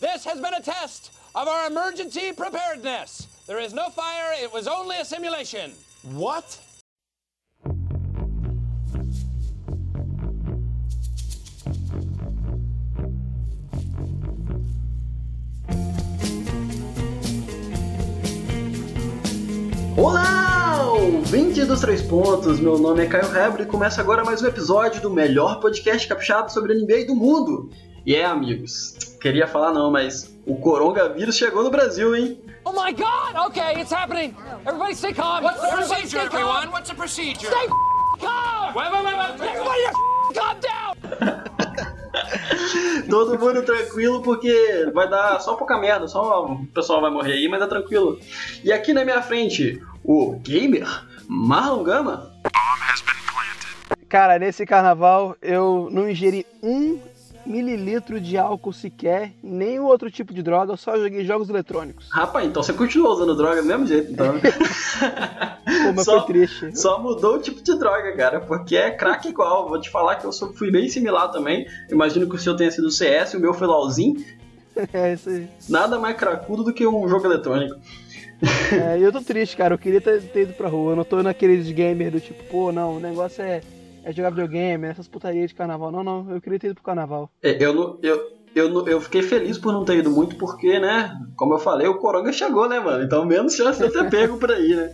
This has been a test of our emergency preparedness. There is no fire, it was only a simulation. What? Olá, ouvinte dos Três Pontos, meu nome é Caio Rebro e começa agora mais um episódio do melhor podcast capixaba sobre NBA do mundo. E é, amigos, queria falar não, mas o coronavírus chegou no Brasil, hein? Oh my god! Okay, it's happening! Everybody stay calm! What's the Everybody procedure, stay calm. everyone? What's the procedure? Stay calm! Wait, wait, wait, wait, wait. Everybody calm down! Todo mundo tranquilo porque vai dar só pouca merda, só o pessoal vai morrer aí, mas tá tranquilo. E aqui na minha frente, o gamer Marlon Gama. Cara, nesse carnaval eu não ingeri um mililitro de álcool sequer, nem outro tipo de droga, eu só joguei jogos eletrônicos. Rapaz, então você continuou usando droga do mesmo jeito, então. Pô, mas Só- foi triste. Só mudou o tipo de droga, cara, porque é crack igual. Vou te falar que eu sou- fui bem similar também. Imagino que o seu tenha sido CS, o meu foi LOLzinho. É isso aí. Nada mais cracudo do que um jogo eletrônico. É, e eu tô triste, cara. Eu queria ter, ter ido pra rua. Eu não tô naqueles gamer do tipo, pô, não, o negócio é, é jogar videogame, essas putarias de carnaval. Não, não, eu queria ter ido pro carnaval. É, Eu, não- eu, eu, eu fiquei feliz por não ter ido muito, porque, né, como eu falei, o Coronga chegou, né, mano? Então menos chance de eu ter pego por aí, né?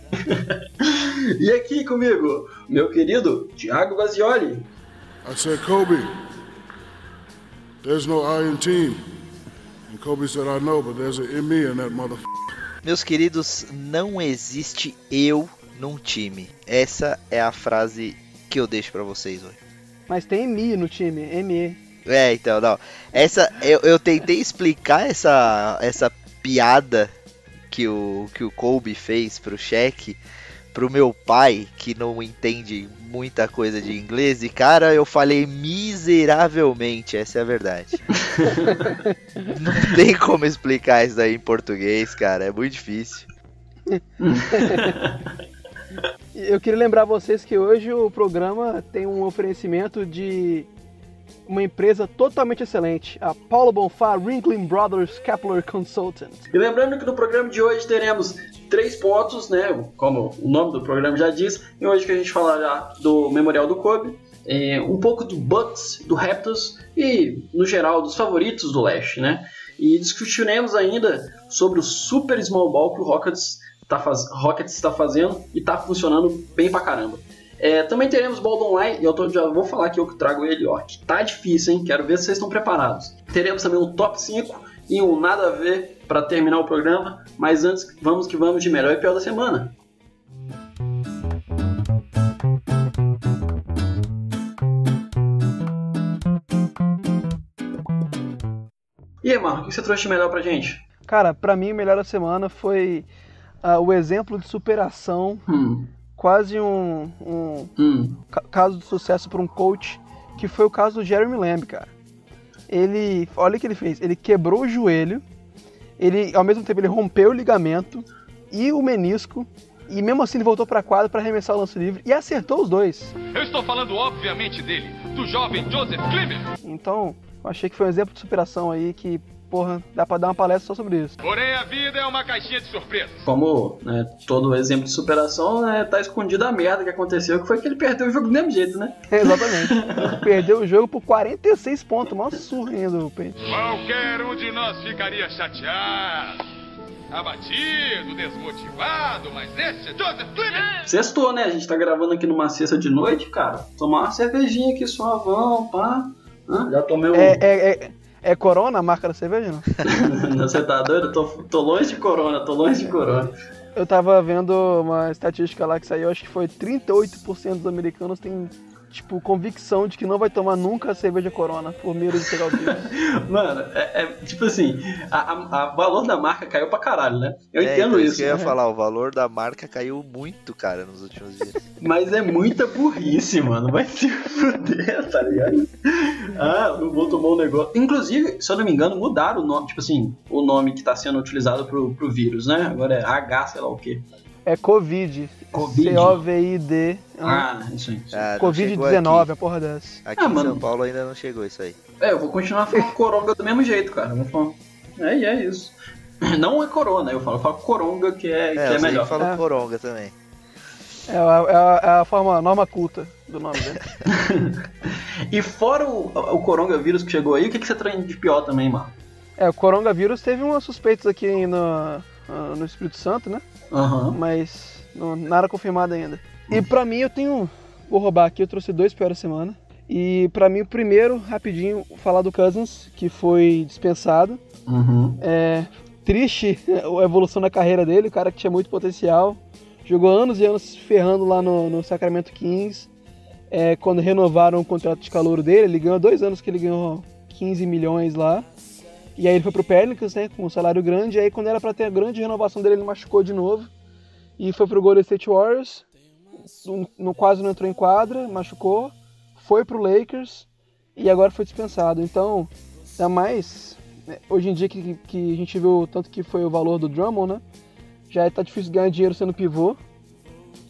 e aqui comigo, meu querido Thiago Vazioli. I said, Kobe, there's no I in team. And Kobe said, I know, but there's an in me in that mother. Meus queridos, não existe eu num time. Essa é a frase que eu deixo pra vocês hoje. Mas tem MI no time, ME. É, então, não. Essa eu, eu tentei explicar essa essa piada que o que o Kobe fez pro Shaq pro meu pai, que não entende muita coisa de inglês, e cara, eu falei miseravelmente, essa é a verdade. não tem como explicar isso daí em português, cara, é muito difícil. Eu queria lembrar vocês que hoje o programa tem um oferecimento de uma empresa totalmente excelente, a Paulo Bonfá Ringling Brothers Kepler Consultant. E lembrando que no programa de hoje teremos três pontos, né? Como o nome do programa já diz. E hoje que a gente falará do Memorial do Kobe, é, um pouco do Bucks, do Raptors e, no geral, dos favoritos do leste, né? E discutiremos ainda sobre o super small ball que o Rockets está faz... Rockets está fazendo e está funcionando bem pra caramba. É, também teremos Ball Online, e eu tô- já vou falar que eu que trago ele, ó, que tá difícil, hein? Quero ver se vocês estão preparados. Teremos também um top 5 e um nada a ver para terminar o programa, mas antes, vamos que vamos de melhor e pior da semana. E aí, Marco, o que você trouxe de melhor pra gente? Cara, pra mim o melhor da semana foi ah, o exemplo de superação, Hum, quase um, um hum, ca- caso de sucesso para um coach, que foi o caso do Jeremy Lamb, cara. Ele, olha o que ele fez, ele quebrou o joelho, ele ao mesmo tempo ele rompeu o ligamento e o menisco, e mesmo assim ele voltou pra quadra pra arremessar o lance livre e acertou os dois. Eu estou falando, obviamente, dele, do jovem Joseph Cleaver. Então, eu achei que foi um exemplo de superação aí que, porra, dá pra dar uma palestra só sobre isso. Porém, a vida é uma caixinha de surpresas. como né, todo exemplo de superação, né, tá escondido a merda que aconteceu, que foi que ele perdeu o jogo do mesmo jeito, né? Exatamente. Perdeu o jogo por 46 pontos, maior surra ainda do Pente. Qualquer um de nós ficaria chateado, abatido, desmotivado, mas esse é Joseph Cleaver. Sextou, né? A gente tá gravando aqui numa sexta de noite, cara. Tomar uma cervejinha aqui suavão, pá. Hã? Já tomei um. É, é, é, é Corona a marca da cerveja, não? Você tá doido? Tô, tô longe de corona, tô longe de corona. Eu tava vendo uma estatística lá que saiu, acho que foi 38% dos americanos têm, tipo, convicção de que não vai tomar nunca cerveja Corona por medo de pegar o vírus. Mano, é, é tipo assim, a, a- a valor da marca caiu pra caralho, né? Eu É, entendo então, isso. que eu ia falar, o valor da marca caiu muito, cara, nos últimos dias. Mas é muita burrice, mano. Vai se fuder, tá ligado? Ah, não vou tomar um negócio. Inclusive, se eu não me engano, mudaram o nome, tipo assim, o nome que tá sendo utilizado pro, pro vírus, né? Agora é H, sei lá o quê. É Covid. Covid. C-O-V-I-D. Ah, isso aí. Ah, não chegou Covid-19, aqui. a porra dessa. Aqui Ah, em mano. São Paulo ainda não chegou isso aí. É, eu vou continuar falando coronga do mesmo jeito, cara. Eu Vou falar. É, é isso. Não é Corona, eu falo, eu falo Coronga, que é, que É, é eu melhor. falo É. coronga também. É a, é a- é a forma norma culta do nome dele. E fora o, o coronavírus que chegou aí, o que, que você traz de pior também, mano? É, o coronavírus teve umas suspeitas aqui no, ah, no Espírito Santo, né? Aham. Mas não, nada confirmado ainda. E pra mim eu tenho. Vou roubar aqui, eu trouxe dois piores semana. E pra mim o primeiro, rapidinho, falar do Cousins, que foi dispensado. Uhum. É triste a evolução da carreira dele, o cara que tinha muito potencial. Jogou anos e anos ferrando lá no, no Sacramento Kings. É, quando renovaram o contrato de calor dele, ele ganhou dois anos que ele ganhou 15 milhões lá. E aí ele foi pro Pelicans, né, com um salário grande. E aí quando era pra ter a grande renovação dele, ele machucou de novo. E foi pro Golden State Warriors. No, quase não entrou em quadra, machucou. Foi pro Lakers. E agora foi dispensado. Então, ainda mais né, hoje em dia que, que a gente viu tanto que foi o valor do Drummond, né? Já tá difícil ganhar dinheiro sendo pivô.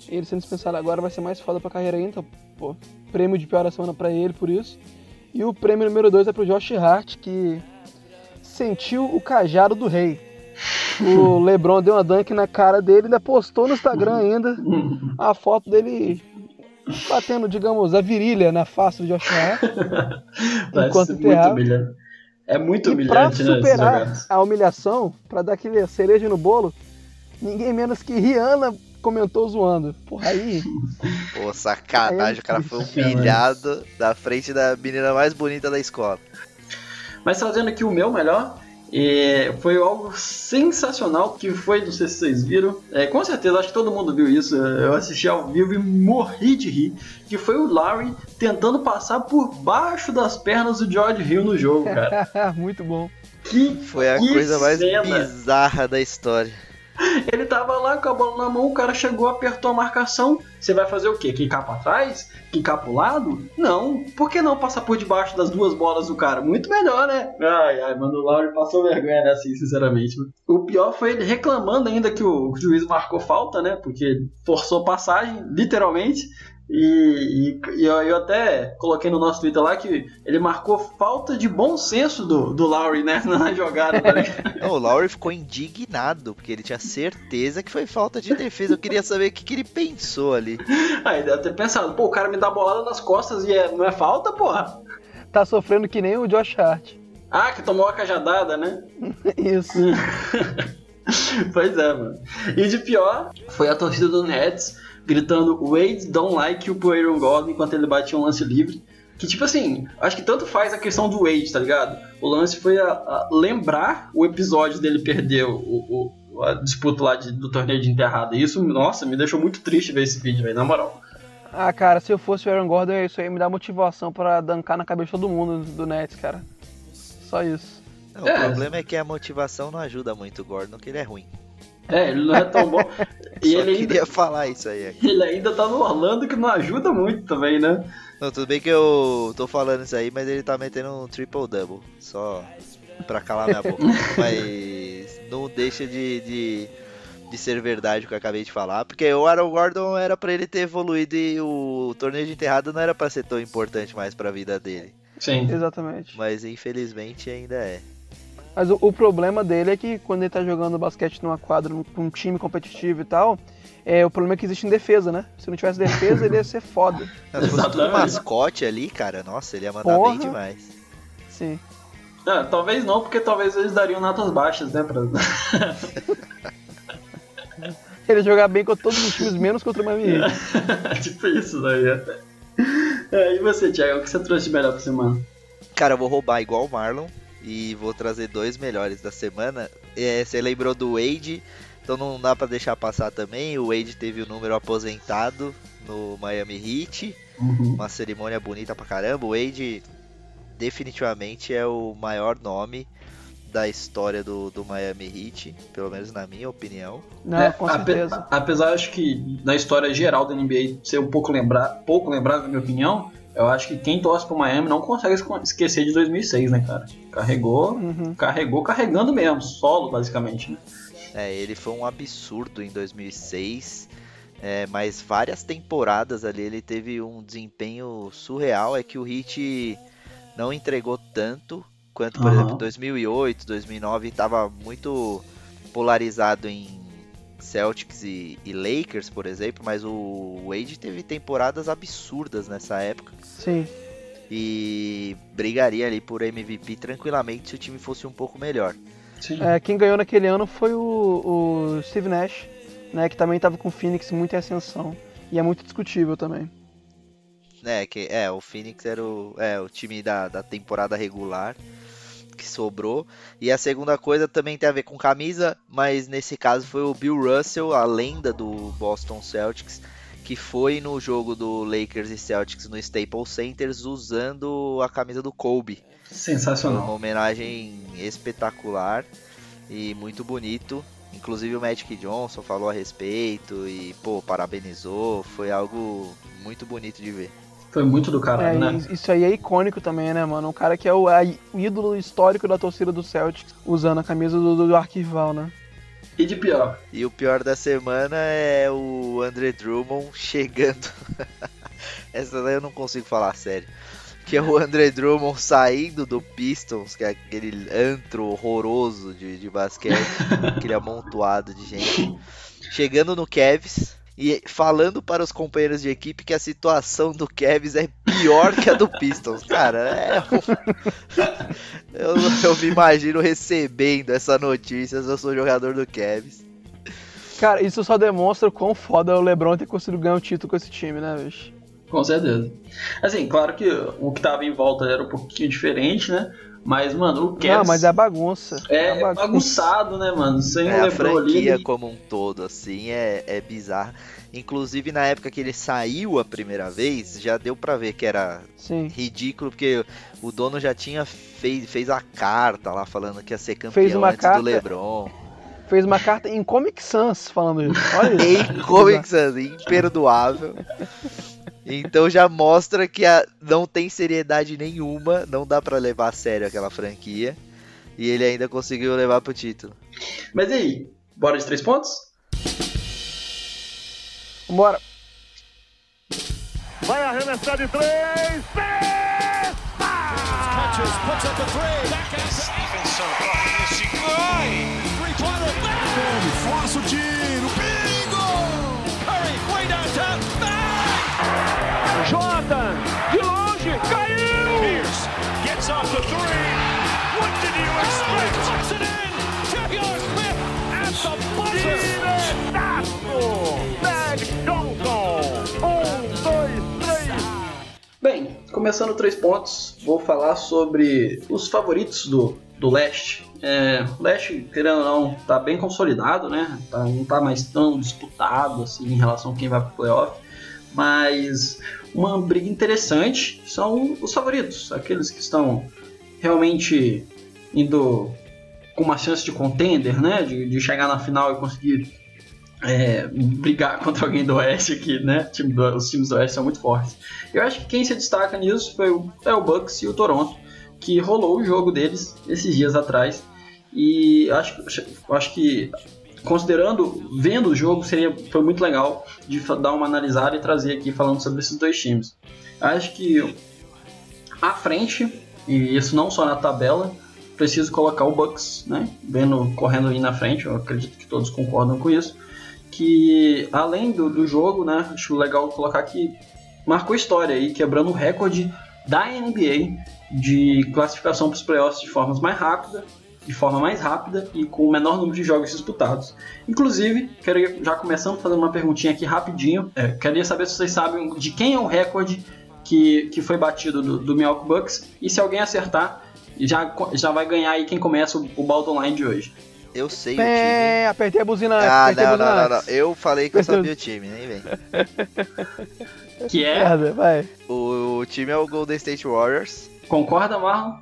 Ele sendo dispensado agora vai ser mais foda pra carreira ainda. Pô, prêmio de pior da semana pra ele por isso. E o prêmio número 2 é pro Josh Hart, que sentiu o cajado do rei. O LeBron deu uma dunk na cara dele, ainda postou no Instagram ainda a foto dele batendo, digamos, a virilha na face do Josh Enquanto muito humilhante. É muito E pra humilhante, né? superar jogadas. a humilhação, pra dar aquele cereja no bolo, ninguém menos que Rihanna comentou zoando. Porra, aí. Pô, sacanagem, o cara foi humilhado da frente da menina mais bonita da escola. Mas trazendo aqui o meu melhor, é, foi algo sensacional que foi, não sei se vocês viram, é, com certeza, acho que todo mundo viu isso, eu assisti ao vivo e morri de rir, que foi o Larry tentando passar por baixo das pernas do George Hill no jogo, cara. Muito bom. Que Foi a Que coisa mais cena. bizarra da história. Ele tava lá com a bola na mão, o cara chegou, apertou a marcação. Você vai fazer o quê? Quicar pra trás? Quicar pro lado? Não. Por que não passar por debaixo das duas bolas do cara? Muito melhor, né? Ai, ai, mano, o Lauri passou vergonha nessa, assim, sinceramente. O pior foi ele reclamando ainda que o juiz marcou falta, né? Porque forçou passagem, literalmente. E, e- e eu, eu até coloquei no nosso Twitter lá que ele marcou falta de bom senso do, do Lowry, né? Na jogada, tá? Não, o Lowry ficou indignado, porque ele tinha certeza que foi falta de defesa. Eu queria saber o que, que ele pensou ali. Aí deve ter pensado, pô, o cara me dá bolada nas costas e é- não é falta, porra? Tá sofrendo que nem o Josh Hart. Ah, que tomou a cajadada, né? Isso. pois é, mano. E de pior foi a torcida do Nets gritando Wade don't like you pro Aaron Gordon enquanto ele batia um lance livre. Que tipo assim, acho que tanto faz a questão do Wade, tá ligado? O lance foi a, a lembrar o episódio dele perder o, o- a disputa lá de- do torneio de enterrada. E isso, nossa, me deixou muito triste ver esse vídeo, velho, na moral. Ah, cara, se eu fosse o Aaron Gordon, isso aí me dá motivação pra dancar na cabeça de todo mundo do Nets, cara. Só isso. Não, É. O problema é que a motivação não ajuda muito o Gordon, que ele é ruim. É, ele não é tão bom. e Só ele ainda, queria falar isso aí. ele ainda tá no Orlando, que não ajuda muito também, né? Não, tudo bem que eu tô falando isso aí, mas ele tá metendo um triple-double. Só pra calar minha boca. mas não deixa de, de, de ser verdade o que eu acabei de falar. Porque o Aaron Gordon era pra ele ter evoluído e o torneio de enterrada não era pra ser tão importante mais pra vida dele. Sim. Exatamente. Mas infelizmente ainda é. Mas o, o problema dele é que quando ele tá jogando basquete numa quadra, num- com um time competitivo e tal, é, o problema é que existe em defesa, né? Se não tivesse defesa, ele ia ser foda. Exatamente. mascote ali, cara, nossa, ele ia mandar Porra. bem demais. Sim. Ah, talvez não, porque talvez eles dariam notas baixas, né? Pra... Ele ia jogar bem contra todos os times, menos contra o Miami tipo isso daí. né? É, e você, Thiago, o que você trouxe de melhor pra semana? Cara, eu vou roubar igual o Marlon e vou trazer dois melhores da semana. É, você lembrou do Wade, então não dá pra deixar passar também. O Wade teve o número aposentado no Miami Heat, uma cerimônia bonita pra caramba. O Wade definitivamente é o maior nome da história do, do Miami Heat, pelo menos na minha opinião. Não, É, com ape- certeza. apesar, acho que na história geral da NBA ser um pouco, lembrar, pouco lembrado, na minha opinião, eu acho que quem torce pro Miami não consegue esquecer de 2006, né, cara? Carregou, Uhum. carregou carregando mesmo, solo, basicamente. Né? É, ele foi um absurdo em 2006, é, mas várias temporadas ali ele teve um desempenho surreal. É que o Heat não entregou tanto Enquanto, por Aham. exemplo, 2008, 2009 tava muito polarizado em Celtics e, e Lakers, por exemplo, mas o Wade teve temporadas absurdas nessa época Sim. e brigaria ali por MVP tranquilamente se o time fosse um pouco melhor. Sim. É, quem ganhou naquele ano foi o, o Steve Nash, né? Que também tava com o Phoenix muito em ascensão. E é muito discutível também. É, que, é o Phoenix era o, é, o time da, da temporada regular que sobrou. E a segunda coisa também tem a ver com camisa, mas nesse caso foi o Bill Russell, a lenda do Boston Celtics, que foi no jogo do Lakers e Celtics no Staples Center usando a camisa do Kobe. Foi uma Sensacional. homenagem espetacular e muito bonito. Inclusive o Magic Johnson falou a respeito e, pô, parabenizou. Foi algo muito bonito de ver. Foi muito do É, caralho, né? isso aí é icônico também, né, mano? Um cara que é o, é o ídolo histórico da torcida do Celtics, usando a camisa do, do arquival, né? E de pior. E o pior da semana é o André Drummond chegando. Essa daí eu não consigo falar sério. Que é o André Drummond saindo do Pistons, que é aquele antro horroroso de, de basquete, aquele amontoado de gente. Chegando no Cavs e falando para os companheiros de equipe que a situação do Cavs é pior que a do Pistons. Cara, é. um- eu, eu me imagino recebendo essa notícia se eu sou jogador do Cavs. Cara, isso só demonstra o quão foda é o LeBron ter conseguido ganhar o título com esse time, né, bicho? Com certeza. Assim, claro que o que tava em volta era um pouquinho diferente, né? Mas, mano, o Cavs Não, mas é bagunça. é, uma bagunça. bagunçado, né, mano? Sem É, o a LeBron ali. franquia ele- como um todo, assim, é, é bizarra. Inclusive, na época que ele saiu a primeira vez, já deu pra ver que era Sim. ridículo, porque o dono já tinha fez, fez a carta lá falando que ia ser campeão Fez uma antes carta- do LeBron. Fez uma carta em Comic Sans falando isso. Olha isso. Em Comic Sans, imperdoável. Então já mostra que a, não tem seriedade nenhuma, não dá pra levar a sério aquela franquia. E ele ainda conseguiu levar pro título. Mas e aí? Bora de três pontos? Vambora. Vai arremessar de três. Puts up a three. Back out to Stevenson the shot. Three-pointer. Força o tiro, Jordan, de longe, caiu. Pierce gets off the three. What did you expect? Puts it in. J.R. Smith at the buzzer. Meg Johnson. Um, dois, três. Bem, começando três pontos, vou falar sobre os favoritos do, do leste. É, o leste, querendo ou não, tá bem consolidado, né? Tá- não tá mais tão disputado assim em relação a quem vai pro playoff. Mas uma briga interessante são os favoritos, aqueles que estão realmente indo com uma chance de contender, né? De, de chegar na final e conseguir é, brigar contra alguém do Oeste aqui, né? Time do- os times do Oeste são muito fortes. Eu acho que quem se destaca nisso foi o, é o Bucks e o Toronto, que rolou o jogo deles esses dias atrás. E acho, acho que, considerando, vendo o jogo, seria, foi muito legal de dar uma analisada e trazer aqui falando sobre esses dois times. Acho que à frente, e isso não só na tabela, preciso colocar o Bucks, né? Vendo, correndo aí na frente, eu acredito que todos concordam com isso. Que além do, do jogo, né? Acho legal colocar que marcou história aí, quebrando o recorde da NBA de classificação para os playoffs de forma mais rápida, de forma mais rápida e com o menor número de jogos disputados. Inclusive, quero já começando fazendo uma perguntinha aqui rapidinho. É, queria saber se vocês sabem de quem é o recorde que, que foi batido do, do Milwaukee Bucks e se alguém acertar, já, já vai ganhar aí quem começa o, o Baldwin Line de hoje. Eu sei o time. Pé, apertei a buzina antes. Ah, não, buzina não, não, não. Eu falei que eu sabia o time, nem vem. Que é. Merda, vai. O, o time é o Golden State Warriors. Concorda, Marlon?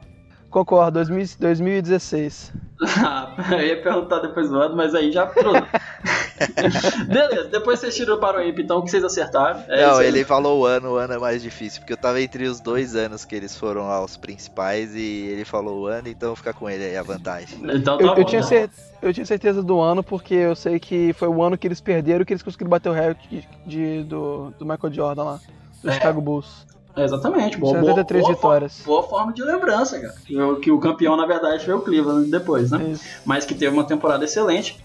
Concordo, 2000 2016. Ah, eu ia perguntar depois do ano, mas aí já pronto. Beleza, depois vocês tiram para o ímpio, então, que vocês acertaram. É não, ele falou o ano, o ano é mais difícil, porque eu tava entre os dois anos que eles foram lá os principais e ele falou o ano, então fica com ele aí a vantagem. Então tá Eu, bom. eu tinha cer- eu tinha certeza do ano, porque eu sei que foi o ano que eles perderam que eles conseguiram bater o recorde de, de- do, do Michael Jordan lá, do É. Chicago Bulls. Exatamente, boa, 73 boa, vitórias. Boa, boa forma de lembrança, cara. Que o- Que o campeão, na verdade, foi o Cleveland depois, né? Isso. Mas que teve uma temporada excelente,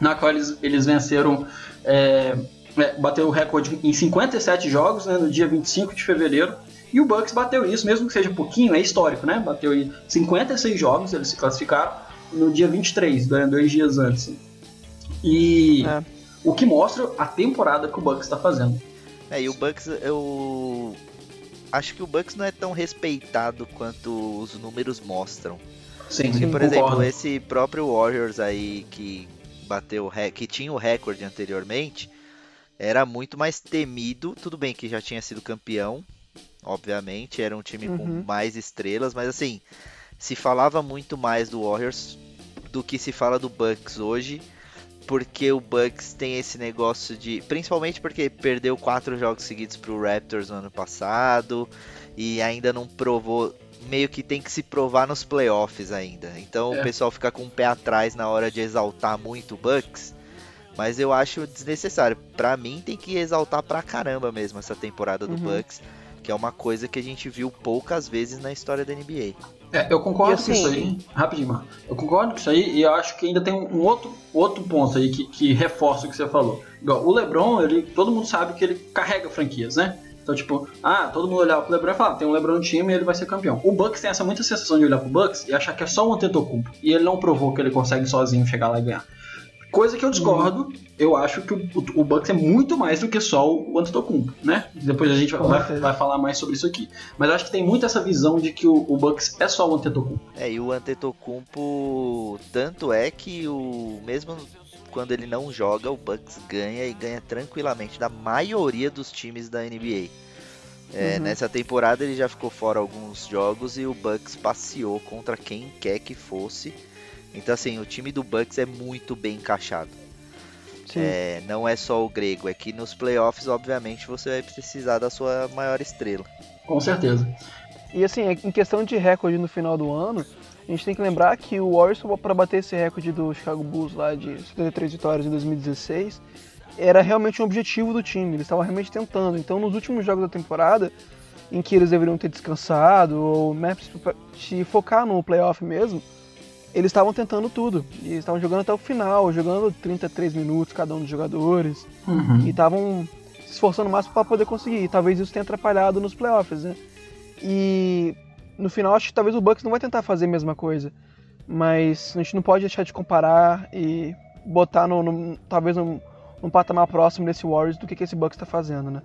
na qual eles, eles venceram. É, é, bateu o recorde em 57 jogos, né, no dia 25 de fevereiro. E o Bucks bateu isso, mesmo que seja pouquinho, é histórico, né? Bateu em 56 jogos, eles se classificaram no dia 23, dois dois dias antes. E É. o que mostra a temporada que o Bucks está fazendo. É, e o Bucks, eu acho que o Bucks não é tão respeitado quanto os números mostram. Sim, Porque, por concordo. exemplo, esse próprio Warriors aí que bateu, que tinha o recorde anteriormente, era muito mais temido. Tudo bem que já tinha sido campeão, obviamente, era um time com Uhum. mais estrelas, mas assim, se falava muito mais do Warriors do que se fala do Bucks hoje. Porque o Bucks tem esse negócio de. Principalmente porque perdeu quatro jogos seguidos pro Raptors no ano passado. E ainda não provou. Meio que tem que se provar nos playoffs ainda. Então É. o pessoal fica com o pé atrás na hora de exaltar muito o Bucks. Mas eu acho desnecessário. Pra mim tem que exaltar pra caramba mesmo essa temporada do Uhum. Bucks. Que é uma coisa que a gente viu poucas vezes na história da NBA. É, eu concordo E com assim- isso aí. Rapidinho, mano. Eu concordo com isso aí e eu acho que ainda tem um outro, outro ponto aí que, que reforça o que você falou. Igual, o LeBron, ele, todo mundo sabe que ele carrega franquias, né? Então, tipo, ah, todo mundo olhava pro LeBron e falava, tem um LeBron no time e ele vai ser campeão. O Bucks tem essa muita sensação de olhar pro Bucks e achar que é só um Antetokounmpo. E ele não provou que ele consegue sozinho chegar lá e ganhar. Coisa que eu discordo, eu acho que o, o, Bucks é muito mais do que só o Antetokounmpo, né? Depois a gente vai, vai, vai falar mais sobre isso aqui. Mas eu acho que tem muito essa visão de que o, o Bucks é só o Antetokounmpo. É, e o Antetokounmpo, tanto é que o mesmo quando ele não joga, o Bucks ganha e ganha tranquilamente da maioria dos times da NBA. É, Uhum. Nessa temporada ele já ficou fora alguns jogos e o Bucks passeou contra quem quer que fosse. Então assim, o time do Bucks é muito bem encaixado. Sim. É, não é só o grego, é que nos playoffs, obviamente, você vai precisar da sua maior estrela. Com certeza. E assim, em questão de recorde no final do ano, a gente tem que lembrar que o Warriors, para bater esse recorde do Chicago Bulls lá de 73 vitórias em 2016, era realmente um objetivo do time, eles estavam realmente tentando. Então, nos últimos jogos da temporada, em que eles deveriam ter descansado, ou né, se focar no playoff mesmo, eles estavam tentando tudo. E eles estavam jogando até o final, jogando 33 minutos cada um dos jogadores. Uhum. E estavam se esforçando o máximo para poder conseguir. E talvez isso tenha atrapalhado nos playoffs, né? E no final acho que talvez o Bucks não vai tentar fazer a mesma coisa. Mas a gente não pode deixar de comparar e botar no, no- talvez num, num patamar próximo desse Warriors do que, que esse Bucks está fazendo, né?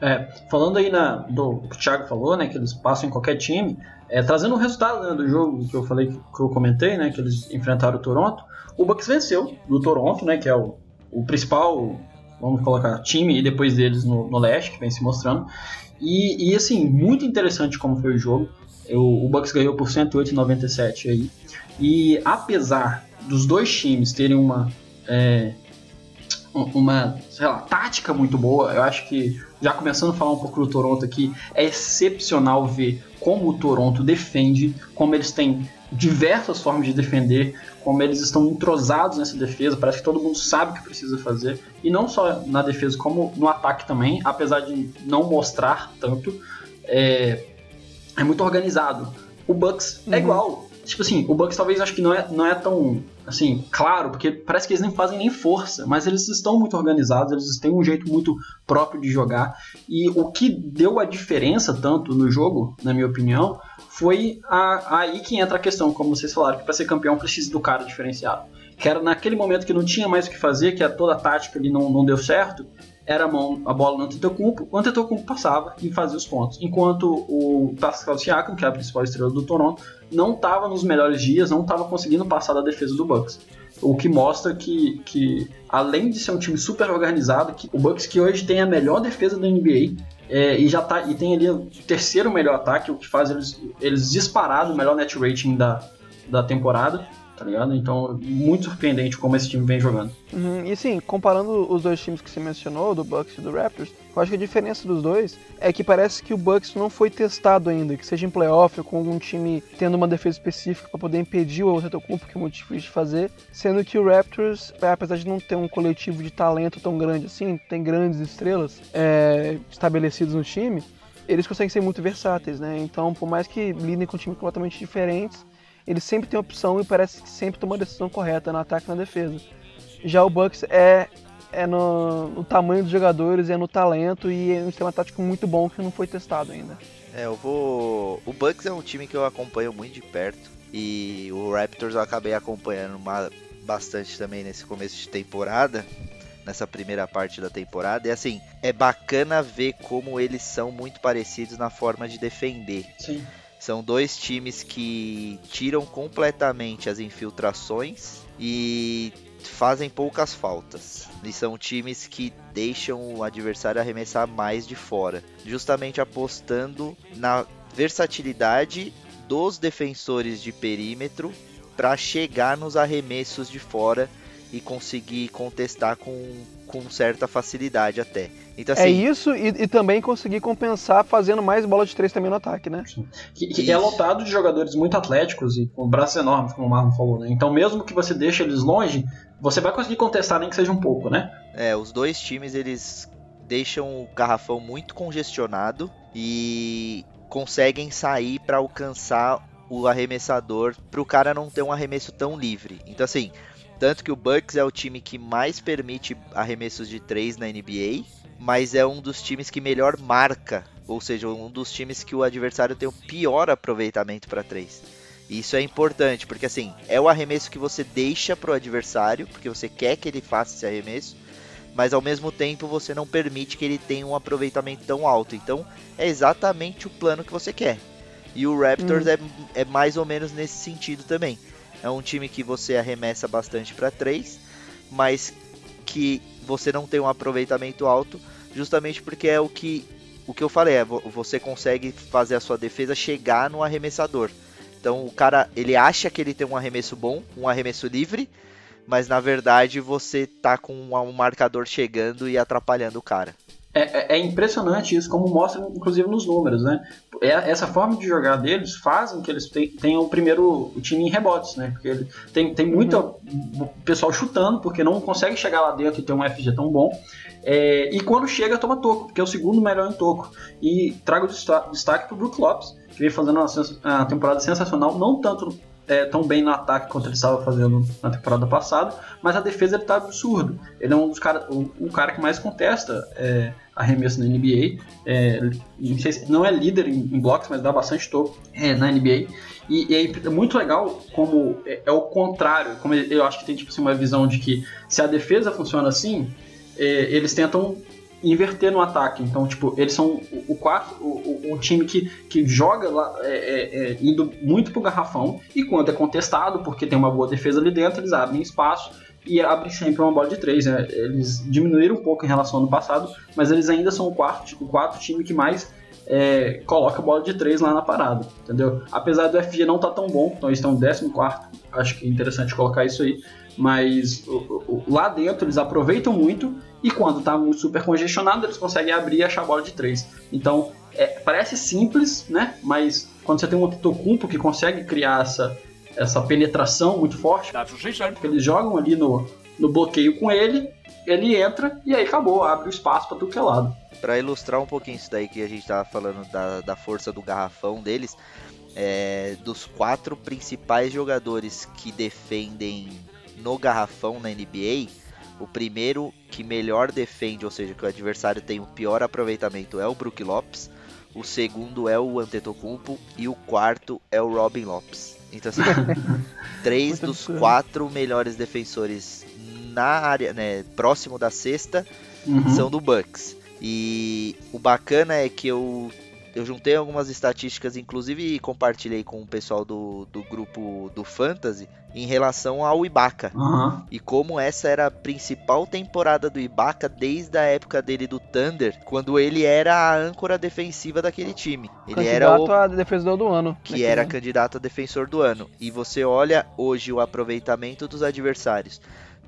É, falando aí na, do que o Thiago falou, né, que eles passam em qualquer time, é, trazendo o resultado né, do jogo que eu falei, que, eu comentei, né, que eles enfrentaram o Toronto, o Bucks venceu do Toronto, né, que é o, o principal, vamos colocar, time e depois deles no, no leste, que vem se mostrando. E, e, assim, muito interessante como foi o jogo. Eu- o Bucks ganhou por 108,97 aí. E apesar dos dois times terem uma é, uma, sei lá, tática muito boa. Eu acho que, já começando a falar um pouco do Toronto aqui, é excepcional ver como o Toronto defende, como eles têm diversas formas de defender, como eles estão entrosados nessa defesa, parece que todo mundo sabe o que precisa fazer, e não só na defesa, como no ataque também, apesar de não mostrar tanto, é, é muito organizado. O Bucks é Uhum. igual. Tipo assim, o Bucks talvez acho que não é, não é tão assim, claro, porque parece que eles nem fazem nem força, mas eles estão muito organizados, eles têm um jeito muito próprio de jogar. E o que deu a diferença tanto no jogo, na minha opinião, foi a, aí que entra a questão, como vocês falaram, que para ser campeão precisa do cara diferenciado. Que era naquele momento que não tinha mais o que fazer, que a, toda a tática ali não, não deu certo, era a mão, a bola no Antetokounmpo, o Antetokounmpo passava e fazia os pontos. Enquanto o Pascal Siakam, que é a principal estrela do Toronto, não estava nos melhores dias, não estava conseguindo passar da defesa do Bucks. O que mostra que, que, além de ser um time super organizado, que o Bucks que hoje tem a melhor defesa da NBA é, e já tá e tem ali o terceiro melhor ataque, o que faz eles, eles disparar no melhor net rating da, da temporada, tá ligado? Então, muito surpreendente como esse time vem jogando. Uhum, E assim, comparando os dois times que você mencionou, do Bucks e do Raptors, eu acho que a diferença dos dois é que parece que o Bucks não foi testado ainda, que seja em playoff ou com algum time tendo uma defesa específica para poder impedir o Antetokounmpo, que é muito difícil de fazer, sendo que o Raptors, é, apesar de não ter um coletivo de talento tão grande assim, tem grandes estrelas é, estabelecidas no time, eles conseguem ser muito versáteis, né? Então, por mais que lidem com times completamente diferentes, eles sempre têm opção e parece que sempre tomam a decisão correta no ataque e na defesa. Já o Bucks é, é no, no tamanho dos jogadores, é no talento e é um sistema tático muito bom que não foi testado ainda. É, eu vou. O Bucks é um time que eu acompanho muito de perto. E o Raptors eu acabei acompanhando uma- bastante também nesse começo de temporada. Nessa primeira parte da temporada. E assim, é bacana ver como eles são muito parecidos na forma de defender. Sim. São dois times que tiram completamente as infiltrações e fazem poucas faltas. E são times que deixam o adversário arremessar mais de fora, justamente apostando na versatilidade dos defensores de perímetro para chegar nos arremessos de fora e conseguir contestar com, com certa facilidade até. Então é assim, isso e, e também conseguir compensar fazendo mais bola de três também no ataque, né? Que, que é lotado de jogadores muito atléticos e com braços enormes, como o Marlon falou, né? Então, mesmo que você deixe eles longe, você vai conseguir contestar, nem que seja um pouco, né? É, os dois times eles deixam o garrafão muito congestionado e conseguem sair para alcançar o arremessador para o cara não ter um arremesso tão livre. Então assim, tanto que o Bucks é o time que mais permite arremessos de três na NBA, mas é um dos times que melhor marca, ou seja, um dos times que o adversário tem o pior aproveitamento para três. E Isso é importante, porque assim, é o arremesso que você deixa pro adversário, porque você quer que ele faça esse arremesso, mas ao mesmo tempo você não permite que ele tenha um aproveitamento tão alto. Então é exatamente o plano que você quer. E o Raptors é, é mais ou menos nesse sentido também. É um time que você arremessa bastante para três, mas que você não tem um aproveitamento alto, justamente porque é o que o que eu falei, é vo- você consegue fazer a sua defesa chegar no arremessador. Então o cara, ele acha que ele tem um arremesso bom, um arremesso livre, mas na verdade você tá com um marcador chegando e atrapalhando o cara. É, é- é impressionante isso, como mostra inclusive nos números, né? É- essa forma de jogar deles fazem que eles te- tenham o primeiro o time em rebotes, né? Porque ele- tem, tem muito pessoal chutando, porque não consegue chegar lá dentro e ter um FG tão bom. É, e quando chega, toma toco, porque é o segundo melhor em toco. E trago desta- destaque pro Brook Lopes, que vem fazendo uma, uma temporada sensacional, não tanto é, tão bem no ataque quanto ele estava fazendo na temporada passada, mas a defesa ele tá absurdo. Ele é um dos caras, o, o cara que mais contesta é, arremesso na NBA. É, não, se- não é líder em, em blocos, mas dá bastante toco é, na NBA. E, e é muito legal como é, é o contrário, como eu acho que tem tipo, assim, uma visão de que se a defesa funciona assim, é, eles tentam inverter no ataque. Então, tipo, eles são o, o o, o- time que, que joga lá, é, é, é, indo muito pro garrafão, e quando é contestado, porque tem uma boa defesa ali dentro, eles abrem espaço e abrem sempre uma bola de três. Né? Eles diminuíram um pouco em relação ao ano passado, mas eles ainda são o quarto, o quarto time que mais é, coloca bola de três lá na parada, entendeu? Apesar do FG não tá tão bom, então eles estão no 14, acho que é interessante colocar isso aí, mas lá dentro eles aproveitam muito e quando tá super congestionado eles conseguem abrir e achar bola de três. Então é, parece simples, né? Mas quando você tem um Antetokounmpo que consegue criar essa, essa penetração muito forte, eles jogam ali no, no bloqueio com ele, ele entra e aí acabou, abre o espaço para tudo que é lado. Pra ilustrar um pouquinho isso daí que a gente tava falando da, da força do garrafão deles, é, dos quatro principais jogadores que defendem no garrafão na NBA, o primeiro que melhor defende, ou seja, que o adversário tem o pior aproveitamento é o Brook Lopes, o segundo é o Antetokounmpo e o quarto é o Robin Lopes. Então assim, três dos quatro melhores defensores na área, né, próximo da cesta, Uhum. são do Bucks. E o bacana é que eu, eu juntei algumas estatísticas, inclusive compartilhei com o pessoal do, do grupo do Fantasy, em relação ao Ibaka. Aham. E como essa era a principal temporada do Ibaka desde a época dele do Thunder, quando ele era a âncora defensiva daquele time. Ele era Candidato o a defensor do ano. que era candidato a defensor do ano. E você olha hoje o aproveitamento dos adversários,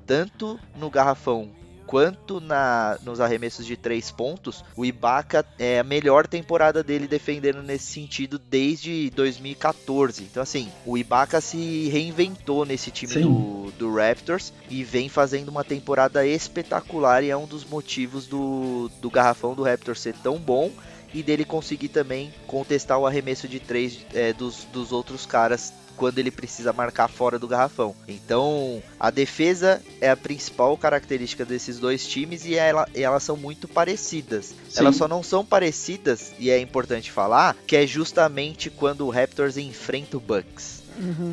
tanto no garrafão quanto na, nos arremessos de três pontos, o Ibaka é a melhor temporada dele defendendo nesse sentido desde 2014. Então, assim, o Ibaka se reinventou nesse time Sim. do, do Raptors e vem fazendo uma temporada espetacular e é um dos motivos do, do garrafão do Raptors ser tão bom e dele conseguir também contestar o arremesso de três é, dos, dos outros caras quando ele precisa marcar fora do garrafão. Então, a defesa é a principal característica desses dois times e ela, elas são muito parecidas. Sim. Elas só não são parecidas, e é importante falar, que é justamente quando o Raptors enfrenta o Bucks.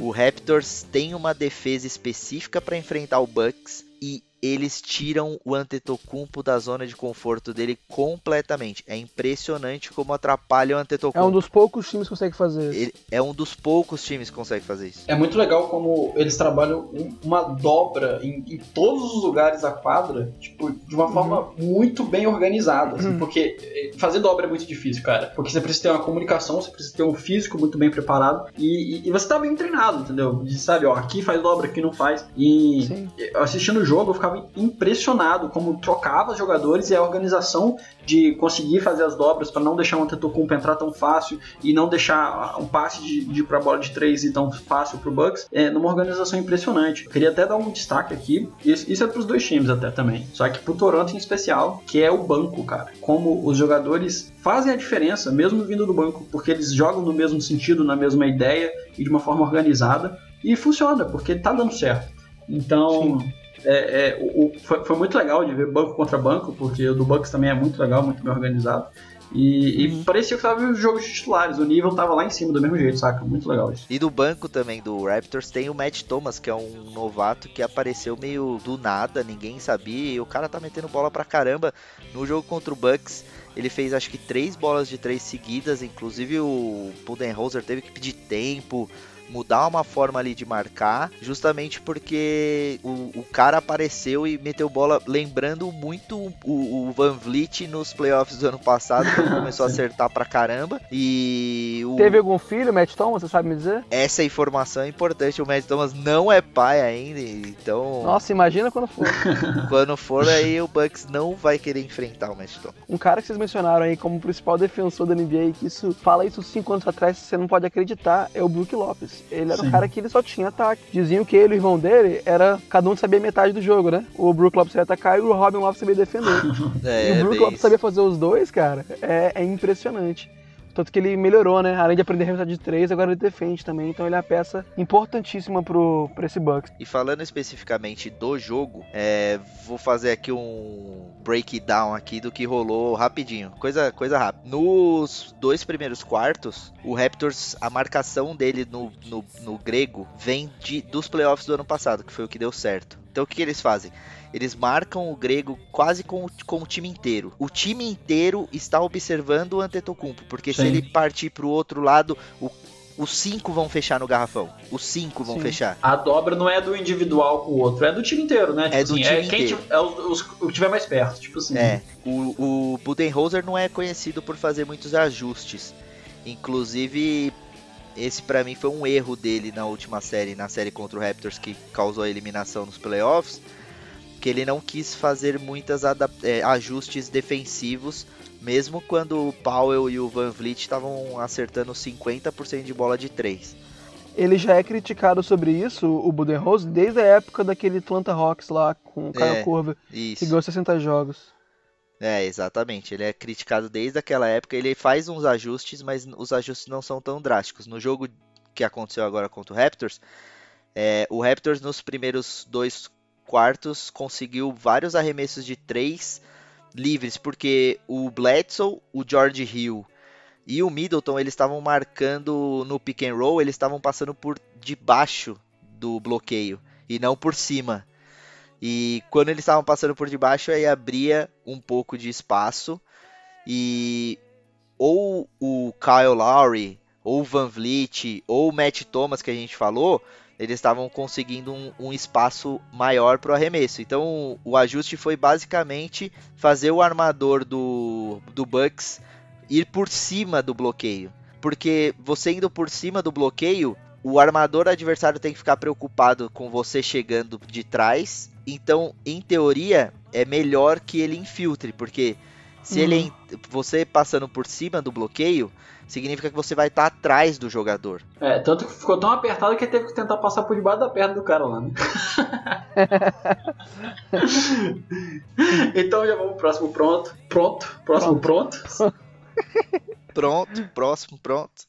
O Raptors tem uma defesa específica para enfrentar o Bucks e eles tiram o Antetokounmpo da zona de conforto dele completamente. É impressionante como atrapalha o É Antetokounmpo. um dos poucos times que consegue fazer isso. Ele é um dos poucos times que consegue fazer isso. É muito legal como eles trabalham um- uma dobra em, em todos os lugares da quadra, tipo, de uma forma muito bem organizada, assim, porque eh, fazer dobra é muito difícil, cara, porque você precisa ter uma comunicação, você precisa ter um físico muito bem preparado e, e- e você tá bem treinado, entendeu? De, sabe, ó, aqui faz dobra, aqui não faz. E Sim. assistindo o jogo, eu ficava impressionado como trocava os jogadores e a organização de conseguir fazer as dobras para não deixar o Antetokounmpo entrar tão fácil e não deixar um passe de, de para bola de três ir tão fácil pro Bucks, é numa organização impressionante. Eu queria até dar um destaque aqui, isso, isso é pros dois times até também, só que pro Toronto em especial, que é o banco, cara. Como os jogadores fazem a diferença, mesmo vindo do banco, porque eles jogam no mesmo sentido, na mesma ideia e de uma forma organizada, e funciona, porque tá dando certo. Então, é, é, o, foi, foi muito legal de ver banco contra banco, porque o do Bucks também é muito legal, muito bem organizado. E, e parecia que tava vendo os jogos de titulares, o nível tava lá em cima do mesmo jeito, saca? Muito legal isso. E do banco também do Raptors tem o Matt Thomas, que é um novato que apareceu meio do nada, ninguém sabia, e o cara tá metendo bola pra caramba. No jogo contra o Bucks, ele fez acho que três bolas de três seguidas, inclusive o Budenholzer teve que pedir tempo, mudar uma forma ali de marcar, justamente porque o, o cara apareceu e meteu bola, lembrando muito o, o Van Vliet nos playoffs do ano passado, que começou a acertar pra caramba. E o, Teve algum filho, Matt Thomas, você sabe me dizer? essa informação é importante. O Matt Thomas não é pai ainda, então Nossa, imagina quando for. quando for aí o Bucks não vai querer enfrentar o Matt Thomas. Um cara que vocês mencionaram aí como principal defensor da NBA, que isso fala isso cinco anos atrás, você não pode acreditar, é o Brook Lopes. Ele era Sim. um cara que ele só tinha ataque. Diziam que ele e o irmão dele era. Cada um sabia metade do jogo, né? O Brook Lopes sabia atacar e o Robin Lopes sabia defender. É, e o Brook Lopes isso. sabia fazer os dois, cara, é, é impressionante. Tanto que ele melhorou, né? Além de aprender a de três, agora ele defende também. Então ele é uma peça importantíssima pro, pra esse Bucks. E falando especificamente do jogo, é, vou fazer aqui um breakdown aqui do que rolou rapidinho. Coisa, coisa rápida. Nos dois primeiros quartos, o Raptors, a marcação dele no, no, no grego vem de, dos playoffs do ano passado, que foi o que deu certo. Então o que, que eles fazem? Eles marcam o grego quase com, o- com o time inteiro. O time inteiro está observando o Antetokounmpo, porque se Sim. ele partir para o outro lado, o- os cinco vão fechar no garrafão. Os cinco vão Sim. fechar. A dobra não é do individual com o outro, é do time inteiro, né? Tipo É do assim, time é quem inteiro. é os, os- o que tiver mais perto, tipo assim. É, o, o Budenholzer não é conhecido por fazer muitos ajustes. Inclusive, esse pra mim foi um erro dele na última série, na série contra o Raptors, que causou a eliminação nos playoffs. Que ele não quis fazer muitos ajustes defensivos, mesmo quando o Powell e o Van Vliet estavam acertando 50% de bola de 3. Ele já é criticado sobre isso, o Budenholzer, desde a época daquele Atlanta Hawks lá com o Kyle É, Korver, Isso. que ganhou 60 jogos. É, exatamente. Ele é criticado desde aquela época. Ele faz uns ajustes, mas os ajustes não são tão drásticos. No jogo que aconteceu agora contra o Raptors, é, o Raptors nos primeiros dois quartos conseguiu vários arremessos de três livres, porque o Bledsoe, o George Hill e o Middleton eles estavam marcando no pick and roll, eles estavam passando por debaixo do bloqueio e não por cima. E quando eles estavam passando por debaixo, aí abria um pouco de espaço. E ou o Kyle Lowry, ou o Van Vliet, ou o Matt Thomas que a gente falou, eles estavam conseguindo um, um espaço maior para o arremesso. Então o ajuste foi basicamente fazer o armador do, do Bucks ir por cima do bloqueio. Porque você indo por cima do bloqueio, o armador adversário tem que ficar preocupado com você chegando de trás. Então, em teoria, é melhor que ele infiltre, porque se ele en- você passando por cima do bloqueio, significa que você vai estar atrás do jogador. É, tanto que ficou tão apertado que ele teve que tentar passar por debaixo da perna do cara lá, né? então já vamos pro próximo pronto. Pronto. Próximo pronto. Pronto, próximo, pronto.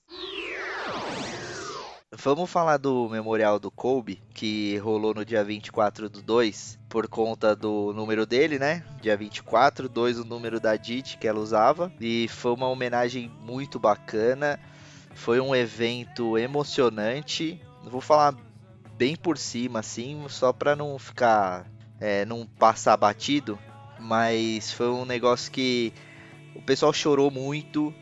Vamos falar do memorial do Kobe, que rolou no dia 24 do 2, por conta do número dele, né? Dia 24, 2 o número da Didi que ela usava. E foi uma homenagem muito bacana. Foi um evento emocionante. Vou falar bem por cima, assim, só pra não ficar. É, não passar batido. Mas foi um negócio que o pessoal chorou muito.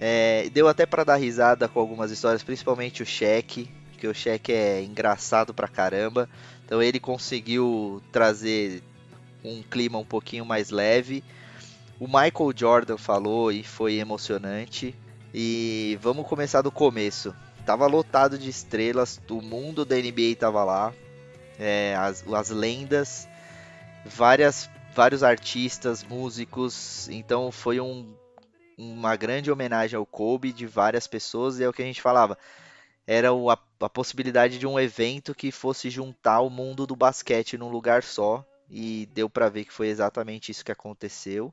É, deu até para dar risada com algumas histórias, principalmente o Cheque, que o Cheque é engraçado pra caramba. Então ele conseguiu trazer um clima um pouquinho mais leve. O Michael Jordan falou e foi emocionante. E vamos começar do começo. Tava lotado de estrelas, o mundo da NBA tava lá, é, as, as lendas, várias, vários artistas, músicos. Então foi um uma grande homenagem ao Kobe de várias pessoas e é o que a gente falava. Era a, a, possibilidade de um evento que fosse juntar o mundo do basquete num lugar só e deu para ver que foi exatamente isso que aconteceu.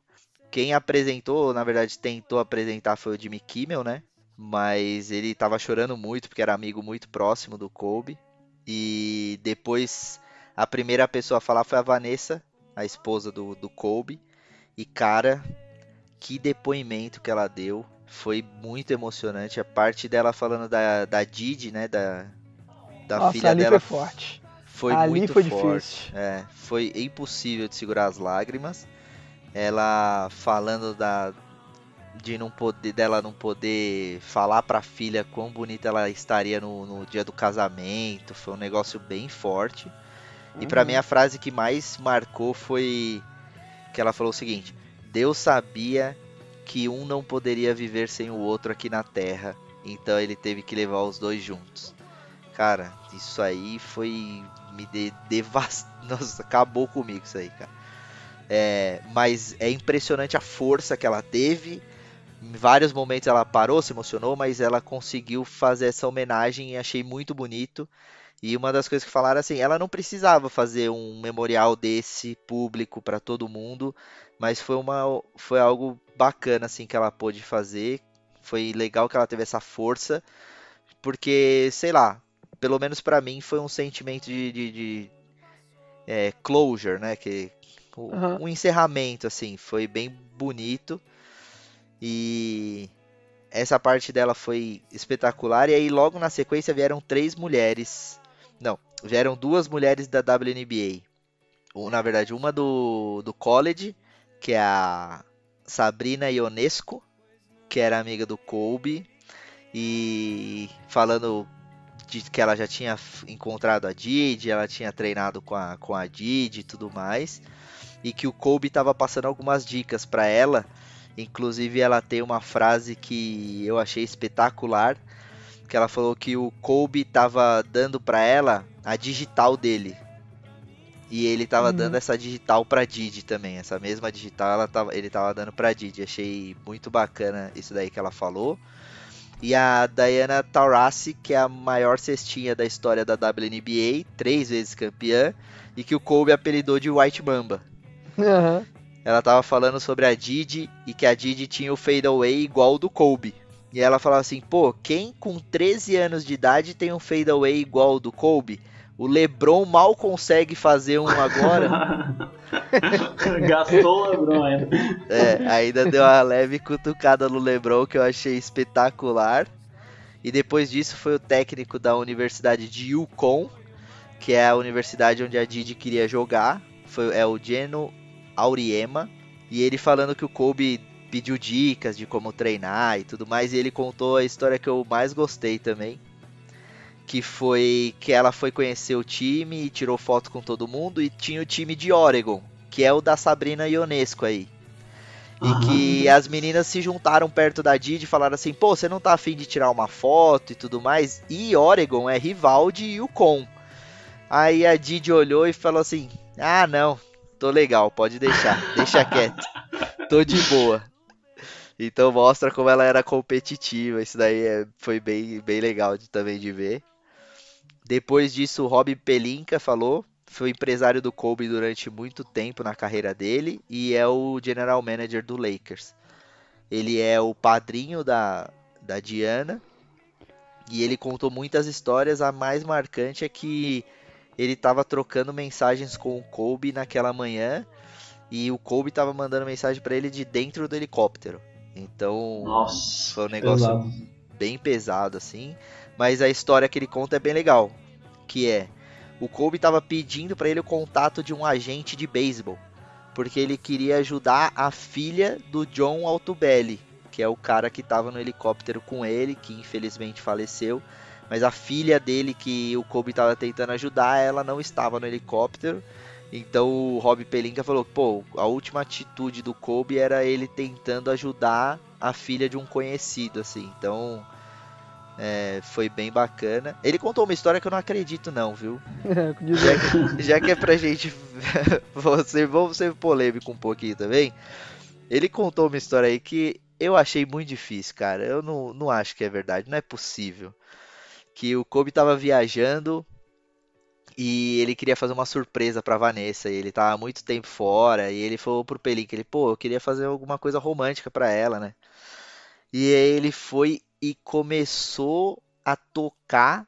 Quem apresentou, na verdade tentou apresentar foi o Jimmy Kimmel, né? Mas ele tava chorando muito porque era amigo muito próximo do Kobe. E depois a primeira pessoa a falar foi a Vanessa, a esposa do, do Kobe. E cara, que depoimento que ela deu. Foi muito emocionante. A parte dela falando da, da Didi, né? Da, da Nossa, filha ali dela. foi forte. Foi Ali muito foi forte. difícil. É, foi impossível de segurar as lágrimas. Ela falando da de não poder dela não poder falar pra filha quão bonita ela estaria no, no dia do casamento. Foi um negócio bem forte. E pra Uhum. mim a frase que mais marcou foi que ela falou o seguinte: Deus sabia que um não poderia viver sem o outro aqui na Terra, então ele teve que levar os dois juntos. Cara, isso aí foi me de, devast... Nossa, acabou comigo isso aí, cara. É, mas é impressionante a força que ela teve. Em vários momentos ela parou, se emocionou, mas ela conseguiu fazer essa homenagem e achei muito bonito. E uma das coisas que falaram assim, ela não precisava fazer um memorial desse público para todo mundo, mas foi uma foi algo bacana assim que ela pôde fazer. Foi legal que ela teve essa força, porque sei lá, pelo menos para mim foi um sentimento de, de, de, é, closure, né? Que o- Aham. um encerramento assim, foi bem bonito e essa parte dela foi espetacular. E aí logo na sequência vieram três mulheres não, vieram duas mulheres da WNBA. Um, na verdade, uma do, do college, que é a Sabrina Ionesco, que era amiga do Kobe. E falando de que ela já tinha encontrado a Didi, ela tinha treinado com a, com a Didi e tudo mais. E que o Kobe estava passando algumas dicas para ela. Inclusive, ela tem uma frase que eu achei espetacular que ela falou que o Kobe tava dando pra ela a digital dele. E ele tava Uhum. dando essa digital pra Didi também. Essa mesma digital ela tava, ele tava dando pra Didi. Achei muito bacana isso daí que ela falou. E a Diana Taurasi, que é a maior cestinha da história da WNBA, três vezes campeã, e que o Kobe apelidou de White Mamba. Aham. Ela tava falando sobre a Didi e que a Didi tinha o fadeaway igual do Kobe. E ela falava assim, pô, quem com 13 anos de idade tem um fadeaway igual o do Kobe? O LeBron mal consegue fazer um agora. Gastou o Lebron ainda. é, ainda deu uma leve cutucada no LeBron que eu achei espetacular. E depois disso foi o técnico da Universidade de Yukon, que é a universidade onde a Didi queria jogar. Foi, é o Geno Auriema. E ele falando que o Kobe pediu dicas de como treinar e tudo mais. E ele contou a história que eu mais gostei também. Que foi que ela foi conhecer o time e tirou foto com todo mundo. E tinha o time de Oregon, que é o da Sabrina Ionesco aí. E que as meninas se juntaram perto da Didi e falaram assim: pô, você não tá afim de tirar uma foto e tudo mais? E Oregon é rival de Yukon. Aí a Didi olhou e falou assim: ah, não, tô legal, pode deixar, deixa quieto, tô de boa. Então mostra como ela era competitiva, isso daí é- foi bem, bem legal de, também de ver. Depois disso, o Rob Pelinka falou, foi empresário do Kobe durante muito tempo na carreira dele e é o general manager do Lakers. Ele é o padrinho da, da Diana. E ele contou muitas histórias. A mais marcante é que ele estava trocando mensagens com o Kobe naquela manhã. E o Kobe estava mandando mensagem para ele de dentro do helicóptero. Então, Nossa. foi um negócio pesado. bem pesado assim. Mas a história que ele conta é bem legal, que é o Kobe estava pedindo para ele o contato de um agente de beisebol, porque ele queria ajudar a filha do John Altobelli, que é o cara que estava no helicóptero com ele, que infelizmente faleceu. Mas a filha dele que o Kobe estava tentando ajudar, ela não estava no helicóptero. Então o Rob Pelinka falou, pô, a última atitude do Kobe era ele tentando ajudar a filha de um conhecido, assim. Então é, foi bem bacana. Ele contou uma história que eu não acredito não, viu? Já que, já que é pra gente você, vamos ser polêmico um pouquinho também. Ele contou uma história aí que eu achei muito difícil, cara. Eu não, não acho que é verdade, não é possível. Que o Kobe tava viajando e ele queria fazer uma surpresa pra Vanessa. E ele tava há muito tempo fora. E ele falou pro Pelinka, ele, pô, eu queria fazer alguma coisa romântica pra ela, né? E aí ele foi e começou a tocar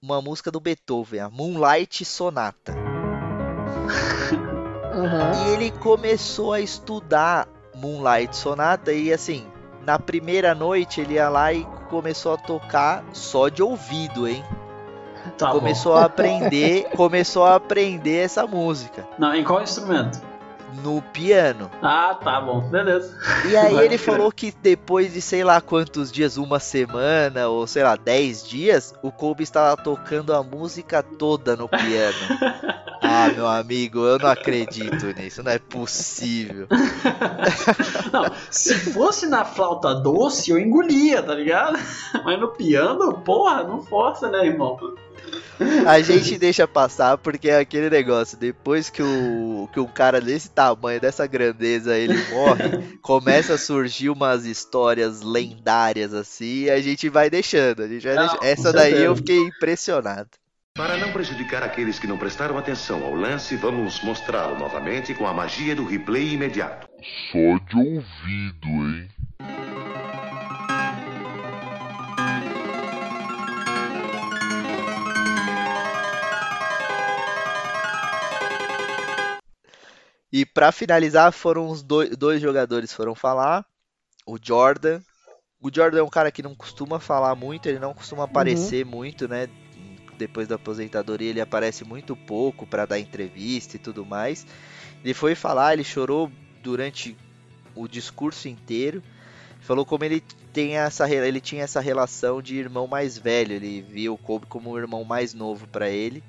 uma música do Beethoven, a Moonlight Sonata. Aham. E ele começou a estudar Moonlight Sonata e assim, na primeira noite ele ia lá e começou a tocar só de ouvido, hein? Tá começou a aprender, começou a aprender essa música bom. Não, em qual instrumento? no piano. Ah, tá bom. Beleza. E aí Vai ele crer. falou que depois de sei lá quantos dias, uma semana ou sei lá, dez dias, o Kobe estava tocando a música toda no piano. Ah, meu amigo, eu não acredito nisso, não é possível. Não, se fosse na flauta doce, eu engolia, tá ligado? Mas no piano, porra, não força, né, irmão? A gente deixa passar porque é aquele negócio, depois que o que um cara desse tamanho, dessa grandeza, ele morre, começa a surgir umas histórias lendárias assim, e a gente vai deixando, a gente vai Não, deixando. Essa daí eu fiquei impressionado. Para não prejudicar aqueles que não prestaram atenção ao lance, vamos mostrá-lo novamente com a magia do replay imediato. Só de ouvido, hein? E pra finalizar, foram os dois, dois jogadores foram falar. O Jordan. O Jordan é um cara que não costuma falar muito, ele não costuma aparecer muito, né? Depois da aposentadoria, ele aparece muito pouco pra dar entrevista e tudo mais. Ele foi falar, ele chorou durante o discurso inteiro. Falou como ele tem essa ele tinha essa relação de irmão mais velho, ele via o Kobe como um irmão mais novo pra ele.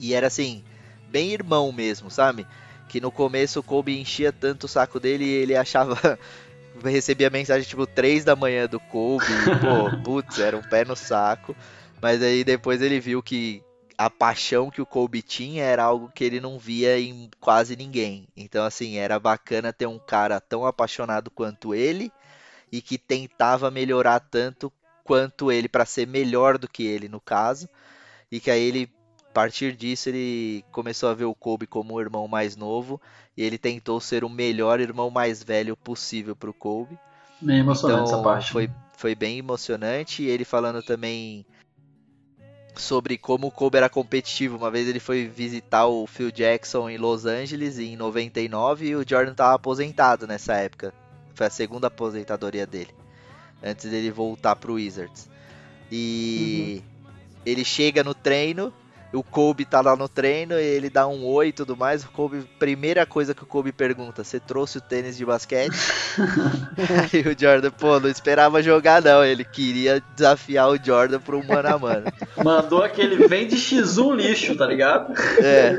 E era assim, bem irmão mesmo, sabe? Que no começo o Kobe enchia tanto o saco dele e ele achava. recebia mensagem tipo 3 da manhã do Kobe, e, pô, putz, era um pé no saco. Mas aí depois ele viu que a paixão que o Kobe tinha era algo que ele não via em quase ninguém. Então, assim, era bacana ter um cara tão apaixonado quanto ele e que tentava melhorar tanto quanto ele para ser melhor do que ele, no caso. E que aí ele a partir disso, ele começou a ver o Kobe como o irmão mais novo e ele tentou ser o melhor irmão mais velho possível pro Kobe. Bem emocionante Então essa parte. foi, foi bem emocionante. E ele falando também sobre como o Kobe era competitivo. Uma vez ele foi visitar o Phil Jackson em Los Angeles em 99 e o Jordan estava aposentado nessa época. Foi a segunda aposentadoria dele, antes dele voltar pro Wizards. E ele chega no treino, o Kobe tá lá no treino, e ele dá um oi e tudo mais. O Kobe, primeira coisa que o Kobe pergunta: Você trouxe o tênis de basquete? Aí o Jordan, pô, não esperava jogar, não. Ele queria desafiar o Jordan pro um mano a mano. Mandou aquele vem de X1 lixo, tá ligado? É.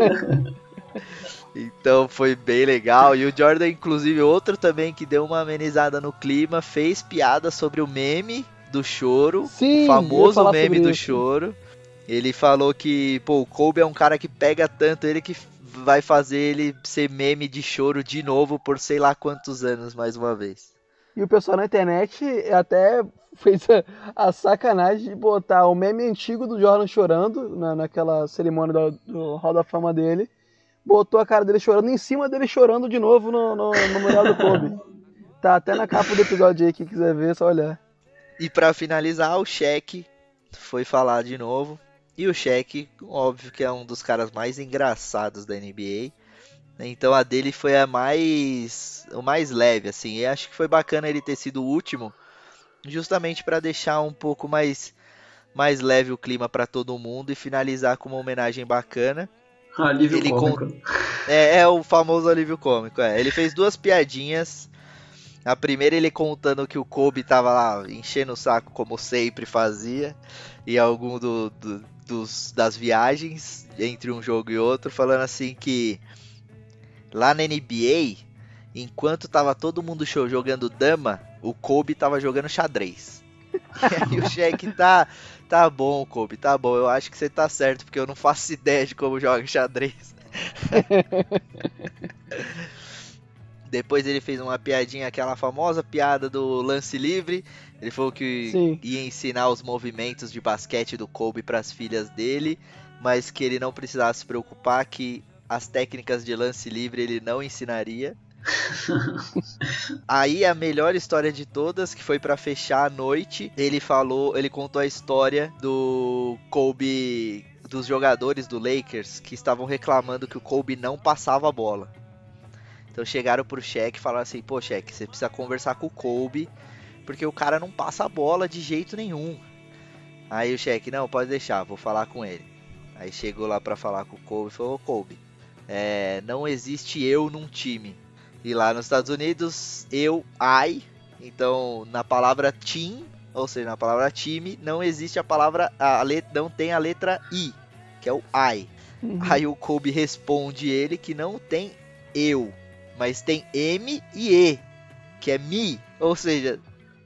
Então foi bem legal. E o Jordan, inclusive, outro também que deu uma amenizada no clima, fez piada sobre o meme do choro. Sim, o famoso meme do isso. choro. Ele falou que, pô, o Kobe é um cara que pega tanto ele que vai fazer ele ser meme de choro de novo por sei lá quantos anos mais uma vez. E o pessoal na internet até fez a, a sacanagem de botar o meme antigo do Jordan chorando na, naquela cerimônia do, do Hall da Fama dele. Botou a cara dele chorando em cima dele chorando de novo no, no, no memorial do Kobe. Tá até na capa do episódio aí, quem quiser ver, é só olhar. E pra finalizar, o Shaq foi falar de novo. E o Shaq, óbvio que é um dos caras mais engraçados da NBA. Então a dele foi a mais o mais leve assim. E acho que foi bacana ele ter sido o último, justamente para deixar um pouco mais mais leve o clima para todo mundo e finalizar com uma homenagem bacana. Alívio Ele cômico. É, é o famoso alívio cômico, é. Ele fez duas piadinhas. A primeira ele contando que o Kobe tava lá enchendo o saco como sempre fazia em algum do, do- dos, das viagens entre um jogo e outro, falando assim que lá na NBA, enquanto tava todo mundo show jogando dama, o Kobe tava jogando xadrez. E aí o Shaq tá, tá bom, Kobe, tá bom. Eu acho que você tá certo, porque eu não faço ideia de como joga xadrez. Depois ele fez uma piadinha, aquela famosa piada do lance livre. Ele falou que Sim. ia ensinar os movimentos de basquete do Kobe para as filhas dele, mas que ele não precisava se preocupar que as técnicas de lance livre ele não ensinaria. Aí a melhor história de todas, que foi pra fechar a noite, ele falou, ele contou a história do Kobe, dos jogadores do Lakers que estavam reclamando que o Kobe não passava a bola. Então chegaram pro Shaq e falaram assim: "Pô, Shaq, você precisa conversar com o Kobe, porque o cara não passa a bola de jeito nenhum". Aí o Shaq: "Não, pode deixar, vou falar com ele". Aí chegou lá pra falar com o Kobe e falou: "Ô, Kobe, é, não existe eu num time. E lá nos Estados Unidos, eu, I, então na palavra team, ou seja, na palavra time, não existe a palavra, a let, não tem a letra I, que é o I. Uhum. Aí o Kobe responde ele que não tem eu, mas tem M e E, que é me, ou seja,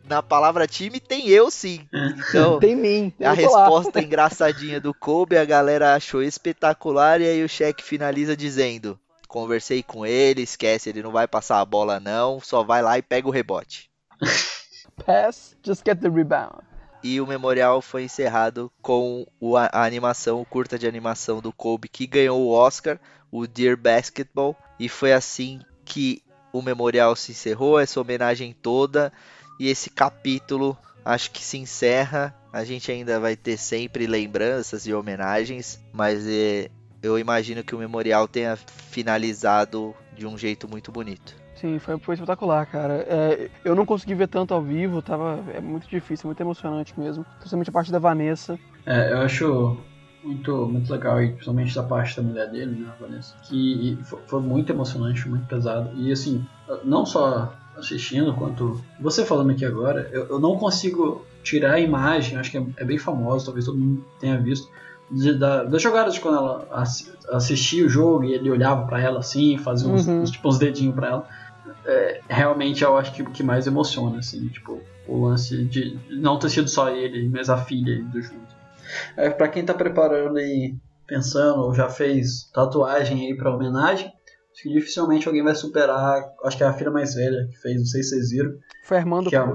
na palavra time tem eu sim. Então, Tem mim. a resposta engraçadinha do Kobe, a galera achou espetacular e aí o cheque finaliza dizendo: Conversei com ele, esquece, ele não vai passar a bola não, só vai lá e pega o rebote. Pass, just get the rebound. E o memorial foi encerrado com a animação, o curta de animação do Kobe que ganhou o Oscar, o Dear Basketball, e foi assim que o memorial se encerrou, essa homenagem toda e esse capítulo acho que se encerra. A gente ainda vai ter sempre lembranças e homenagens, mas é, eu imagino que o memorial tenha finalizado de um jeito muito bonito. Sim, foi, foi espetacular, cara. É, eu não consegui ver tanto ao vivo, tava, é muito difícil, muito emocionante mesmo. Principalmente a parte da Vanessa. É, eu acho muito, muito legal, e principalmente da parte da mulher dele, né, Vanessa, que fo- foi muito emocionante, muito pesado. E assim, não só assistindo, quanto você falando aqui agora, eu, eu não consigo tirar a imagem, acho que é, é bem famosa, talvez todo mundo tenha visto, de, da, das jogadas de quando ela assi- assistia o jogo e ele olhava pra ela assim, fazia uns, Uhum. uns, tipo, uns dedinhos pra ela. É, realmente eu acho que o que mais emociona, assim, tipo, o lance de não ter sido só ele, mas a filha indo junto. É, pra quem tá preparando aí, pensando, ou já fez tatuagem aí pra homenagem, acho que dificilmente alguém vai superar, acho que é a filha mais velha que fez, não sei se vocês viram, Foi a irmã do Que é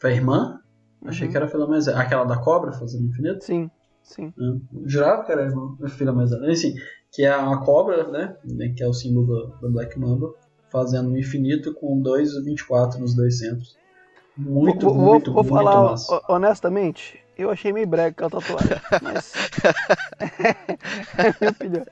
foi a irmã? Achei Uhum. que era a filha mais velha. Aquela da cobra fazendo infinito? Sim, sim. Eu Jurava que era a irmã- a filha mais velha. Assim, que é uma cobra, né? Que é o símbolo do, do Black Mamba, fazendo um infinito com 2,24 nos dois centros. Muito, vou, vou- muito, vou muito falar massa. ho- honestamente, eu achei meio brega aquela tatuagem, mas. é a minha opinião.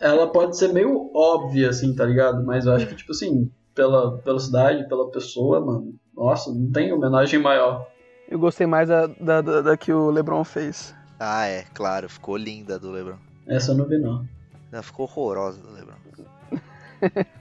Ela pode ser meio óbvia, assim, tá ligado? Mas eu acho que, tipo assim, pela velocidade, pela pessoa, mano, nossa, não tem homenagem maior. Eu gostei mais da, da, da- da que o LeBron fez. Ah, é, claro, ficou linda do LeBron. Essa eu não vi, não. Não, ficou horrorosa do LeBron.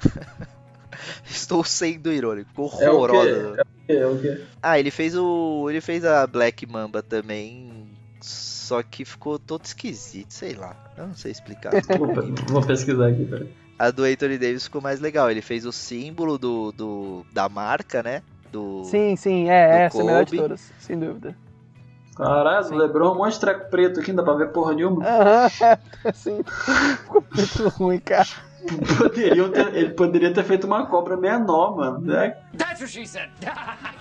Estou sendo irônico, ficou É o horrorosa. quê? É o quê? Ah, ele fez o. Ele fez a Black Mamba também. Só que ficou todo esquisito, sei lá. Eu não sei explicar. Vou, vou pesquisar aqui, peraí. a do Anthony Davis ficou mais legal. Ele fez o símbolo do, do da marca, né? Do. Sim, sim, é, do essa é a melhor de todas, sem dúvida. Caralho, Sim. Lebron, um monte de treco preto aqui, não dá pra ver porra nenhuma. Aham, assim, ficou muito ruim, cara. Poderiam ter- ele poderia ter feito uma cobra menor, mano. Né? That's what she said.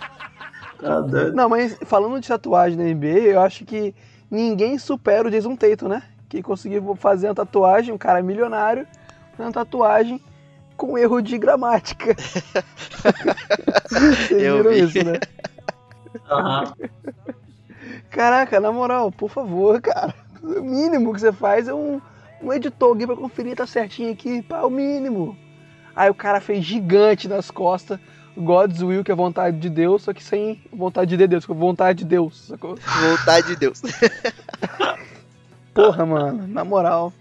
Tá doido. Não, mas falando de tatuagem na NBA, eu acho que ninguém supera o Jason Tatum, né? Que conseguiu fazer uma tatuagem, um cara milionário, fazer uma tatuagem com erro de gramática. Vocês Eu viram vi. isso, né? Aham. Caraca, na moral, por favor, cara. O mínimo que você faz é um, um editor aqui pra conferir, tá certinho aqui, pá, o mínimo. Aí o cara fez gigante nas costas, God's Will, que é vontade de Deus, só que sem vontade de Deus, com vontade de Deus, sacou? Vontade de Deus. Porra, mano, na moral,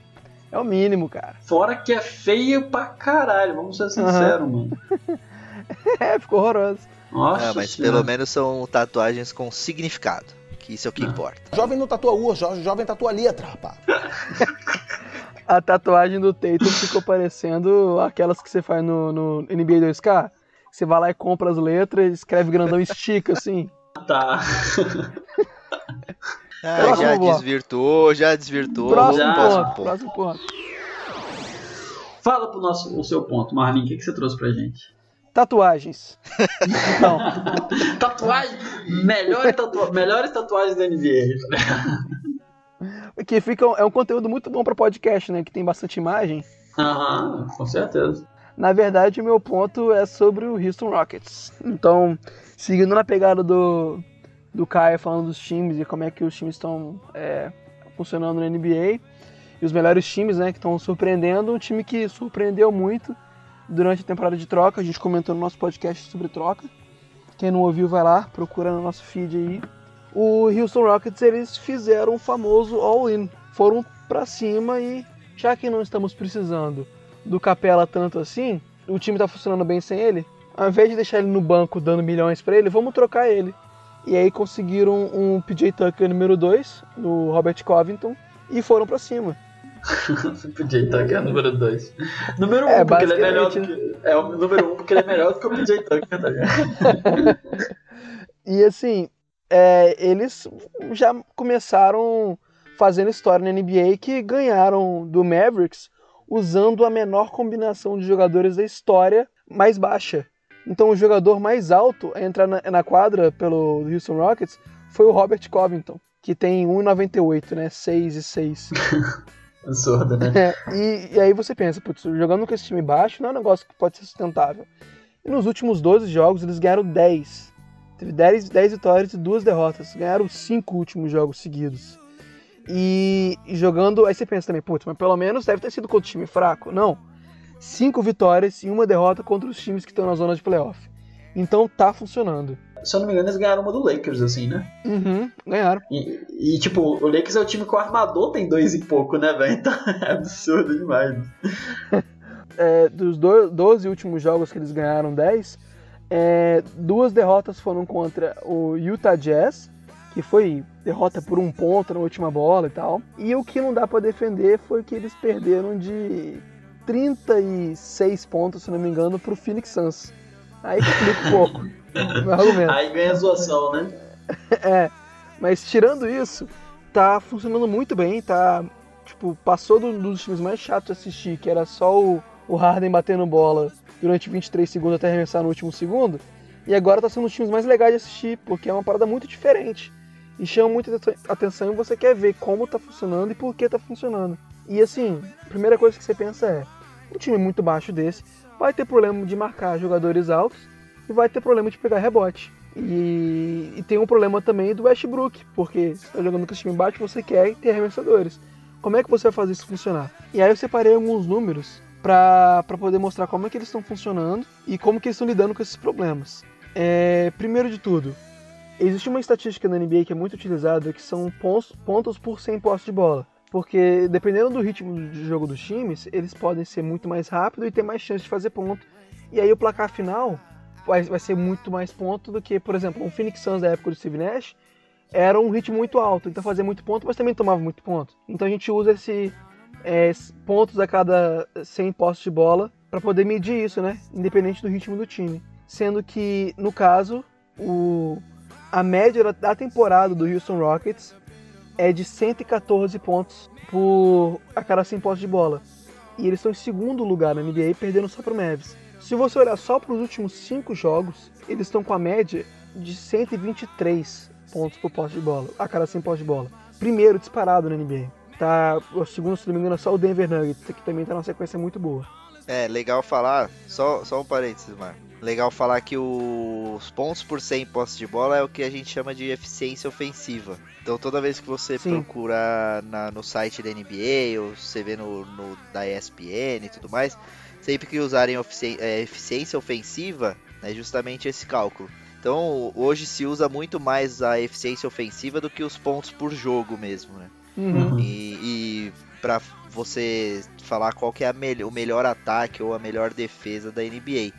é o mínimo, cara. Fora que é feio pra caralho, vamos ser sinceros, mano. É, ficou horroroso. Nossa Ah, mas senhora. pelo menos são tatuagens com significado. Que isso é o que importa. Jovem não tatua U, jo- jovem tatua letra, rapaz. A tatuagem do Tatum ficou parecendo aquelas que você faz no, no NBA 2K. Você vai lá e compra as letras, escreve grandão e estica, assim. Tá. Ah, Próximo já bloco. desvirtuou, já desvirtuou. Próximo já. ponto, próximo ponto. próximo ponto. Fala pro nosso, o seu ponto, Marlin, o que, que você trouxe pra gente? Tatuagens. Então, Tatuagem, melhores, tatua melhores tatuagens da NBA. Que fica, é um conteúdo muito bom pra podcast, né? Que tem bastante imagem. Aham, com certeza. Na verdade, o meu ponto é sobre o Houston Rockets. Então, seguindo na pegada do, do Caio falando dos times e como é que os times estão é, funcionando na NBA. E os melhores times, né, que estão surpreendendo. Um time que surpreendeu muito durante a temporada de troca. A gente comentou no nosso podcast sobre troca. Quem não ouviu, vai lá, procura no nosso feed aí. O Houston Rockets, eles fizeram o famoso all-in. Foram pra cima e, já que não estamos precisando do Capela tanto assim, o time tá funcionando bem sem ele, ao invés de deixar ele no banco dando milhões pra ele, vamos trocar ele. E aí conseguiram um PJ Tucker número 2, do Robert Covington, e foram pra cima. PJ Tucker é o número 2. Número 1, É, um, porque ele é melhor do que. É o número 1 um, porque ele é melhor do que o PJ Tucker, tá ligado? E assim, é, eles já começaram fazendo história na NBA que ganharam do Mavericks usando a menor combinação de jogadores da história mais baixa. Então o jogador mais alto a entrar na, na quadra pelo Houston Rockets foi o Robert Covington, que tem 1,98, né? 6 e 6. Absurdo, né? É, e, e aí você pensa, putz, jogando com esse time baixo não é um negócio que pode ser sustentável. E nos últimos 12 jogos eles ganharam 10. Teve 10, 10 vitórias e 2 derrotas. Ganharam 5 últimos jogos seguidos. E, e jogando. Aí você pensa também, putz, mas pelo menos deve ter sido contra um time fraco. Não. 5 vitórias e uma derrota contra os times que estão na zona de playoff. Então tá funcionando. Se eu não me engano, eles ganharam uma do Lakers, assim, né? Uhum, ganharam. E, e, tipo, o Lakers é o time que o armador tem dois e pouco, né, velho? Então é absurdo demais. é, dos do- 12 últimos jogos que eles ganharam 10, é, duas derrotas foram contra o Utah Jazz, que foi derrota por um ponto na última bola e tal. E o que não dá pra defender foi que eles perderam de 36 pontos, se não me engano, pro Phoenix Suns. Aí complica um pouco meu argumento. Aí ganha zoação, né? É, mas tirando isso, tá funcionando muito bem, tá? Tipo, passou do- dos times mais chatos de assistir, que era só o, o Harden batendo bola durante 23 segundos até arremessar no último segundo, e agora tá sendo um dos times mais legais de assistir, porque é uma parada muito diferente. E chama muita aten- atenção e você quer ver como tá funcionando e por que tá funcionando. E assim, a primeira coisa que você pensa é, um time muito baixo desse vai ter problema de marcar jogadores altos e vai ter problema de pegar rebote. E, e tem um problema também do Westbrook, porque você está jogando com esse time baixo, você quer ter arremessadores. Como é que você vai fazer isso funcionar? E aí eu separei alguns números para poder mostrar como é que eles estão funcionando e como que eles estão lidando com esses problemas. É, primeiro de tudo, existe uma estatística na NBA que é muito utilizada que são pontos, pontos por 100 postos de bola. Porque dependendo do ritmo de jogo dos times, eles podem ser muito mais rápido e ter mais chance de fazer ponto. E aí o placar final vai, vai ser muito mais ponto do que, por exemplo, um Phoenix Suns da época do Steve Nash era um ritmo muito alto, então fazia muito ponto, mas também tomava muito ponto. Então a gente usa esse é, pontos a cada 100 postos de bola para poder medir isso, né? Independente do ritmo do time. Sendo que, no caso, o, a média da- da temporada do Houston Rockets é de 114 pontos por a cada 100 postos de bola. E eles estão em segundo lugar na NBA, perdendo só para o Mavs. Se você olhar só para os últimos 5 jogos, eles estão com a média de 123 pontos por posse de bola, a cada 100 postos de bola. Primeiro disparado na NBA. Tá, o segundo, se não me engano, é só o Denver Nuggets, que também tá numa sequência muito boa. É, legal falar, só, só um parênteses, Marco. Legal falar que os pontos por 100 posse de bola é o que a gente chama de eficiência ofensiva. Então toda vez que você Sim. procurar na- no site da NBA ou você vê no, no- da ESPN e tudo mais, sempre que usarem ofici- é, eficiência ofensiva, é justamente esse cálculo. Então hoje se usa muito mais a eficiência ofensiva do que os pontos por jogo mesmo, né? Uhum. E, e para você falar qual que é a mel- o melhor ataque ou a melhor defesa da NBA.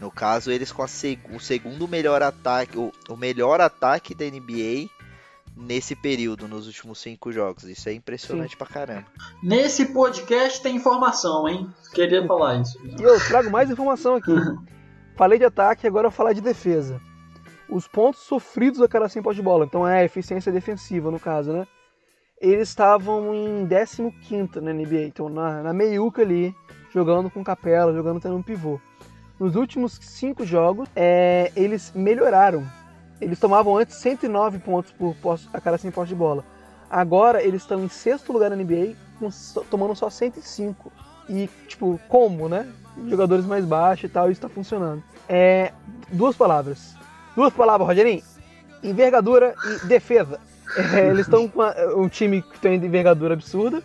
No caso, eles com a seg- o segundo melhor ataque, o, o melhor ataque da NBA nesse período, nos últimos cinco jogos. Isso é impressionante pra caramba. Nesse podcast tem informação, hein? Queria falar isso. E eu trago mais informação aqui. Falei de ataque, agora eu vou falar de defesa. Os pontos sofridos a cada 100 posse de bola, então é a eficiência defensiva no caso, né? Eles estavam em 15 na NBA, então na, na meiuca ali, jogando com capela, jogando tendo um pivô. Nos últimos cinco jogos, é, eles melhoraram. Eles tomavam antes 109 pontos por posse, a cada 100 posse de bola. Agora eles estão em sexto lugar na NBA, com tomando só 105. E, tipo, como, né? Jogadores mais baixos e tal, isso tá funcionando. É. Duas palavras. Duas palavras, Rogerinho. Envergadura e defesa. É, eles estão com a- um time que tem envergadura absurda.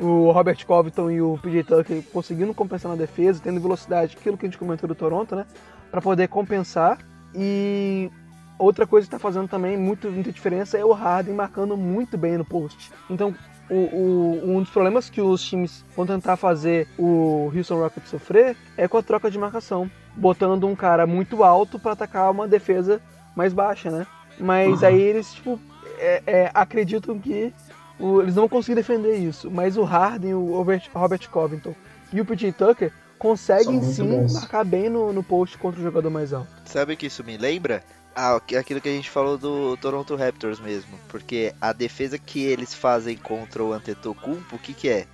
O Robert Covington e o PJ Tucker conseguindo compensar na defesa, tendo velocidade, aquilo que a gente comentou do Toronto, né? Pra poder compensar. E outra coisa que tá fazendo também muito, muita diferença é o Harden marcando muito bem no post. Então, o, o- um dos problemas que os times vão tentar fazer o Houston Rockets sofrer é com a troca de marcação, botando um cara muito alto para atacar uma defesa mais baixa, né? Mas Uhum. aí eles tipo é- é, acreditam que o- eles não vão conseguir defender isso. Mas o Harden, o Robert, Robert Covington e o PJ Tucker conseguem sim bons. marcar bem no, no post contra o jogador mais alto. Sabe o que isso me lembra? Ah, aqu- aquilo que a gente falou do Toronto Raptors mesmo. Porque a defesa que eles fazem contra o Antetokounmpo, o que que é?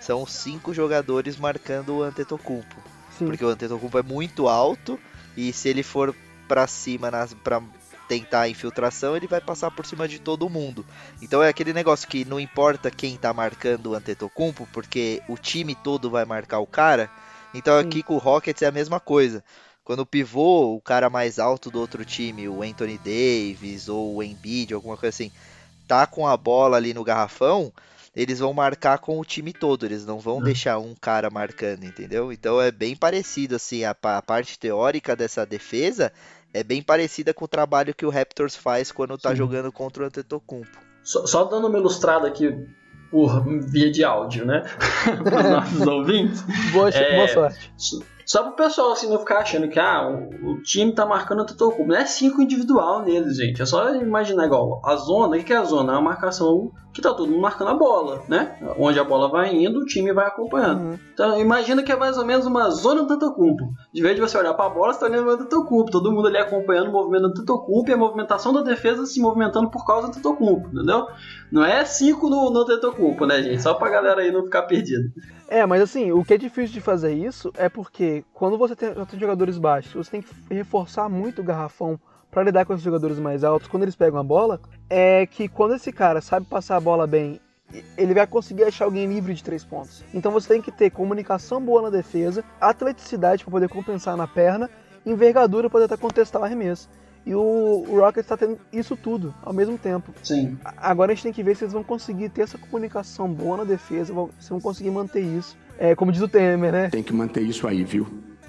São cinco jogadores marcando o Antetokounmpo. Sim. Porque o Antetokounmpo é muito alto e se ele for pra cima nas, pra tentar a infiltração, ele vai passar por cima de todo mundo. Então é aquele negócio que não importa quem tá marcando o Antetokounmpo, porque o time todo vai marcar o cara. Então aqui com o Rockets é a mesma coisa. Quando o pivô, o cara mais alto do outro time, o Anthony Davis ou o Embiid, alguma coisa assim, tá com a bola ali no garrafão, eles vão marcar com o time todo, eles não vão deixar um cara marcando, entendeu? Então é bem parecido assim, a, a parte teórica dessa defesa é bem parecida com o trabalho que o Raptors faz quando tá Sim. jogando contra o Antetokounmpo. Só, só dando uma ilustrada aqui por via de áudio, né? Para os nossos ouvintes. Boa, É, boa sorte. Só pro pessoal assim não ficar achando que ah, o, o time tá marcando o Antetokounmpo. Não é cinco individual neles, gente. É só imaginar igual. A zona, o que é a zona? É uma marcação que tá todo mundo marcando a bola, né? Onde a bola vai indo, o time vai acompanhando. Uhum. Então imagina que é mais ou menos uma zona do Antetokounmpo. De vez de você olhar pra bola, você tá olhando o Antetokounmpo. Todo mundo ali acompanhando o movimento do Antetokounmpo e a movimentação da defesa se movimentando por causa do Antetokounmpo, entendeu? Não é cinco no, no Antetokounmpo, né, gente? Só pra galera aí não ficar perdida. É, mas assim, o que é difícil de fazer isso é porque quando você tem, já tem jogadores baixos, você tem que reforçar muito o garrafão para lidar com esses jogadores mais altos. Quando eles pegam a bola, é que quando esse cara sabe passar a bola bem, ele vai conseguir achar alguém livre de três pontos. Então você tem que ter comunicação boa na defesa, atleticidade para poder compensar na perna, envergadura para tentar contestar o arremesso. E o, o Rockets está tendo isso tudo ao mesmo tempo. Sim. Agora a gente tem que ver se eles vão conseguir ter essa comunicação boa na defesa, se vão conseguir manter isso. É, como diz o Temer, né? Tem que manter isso aí, viu?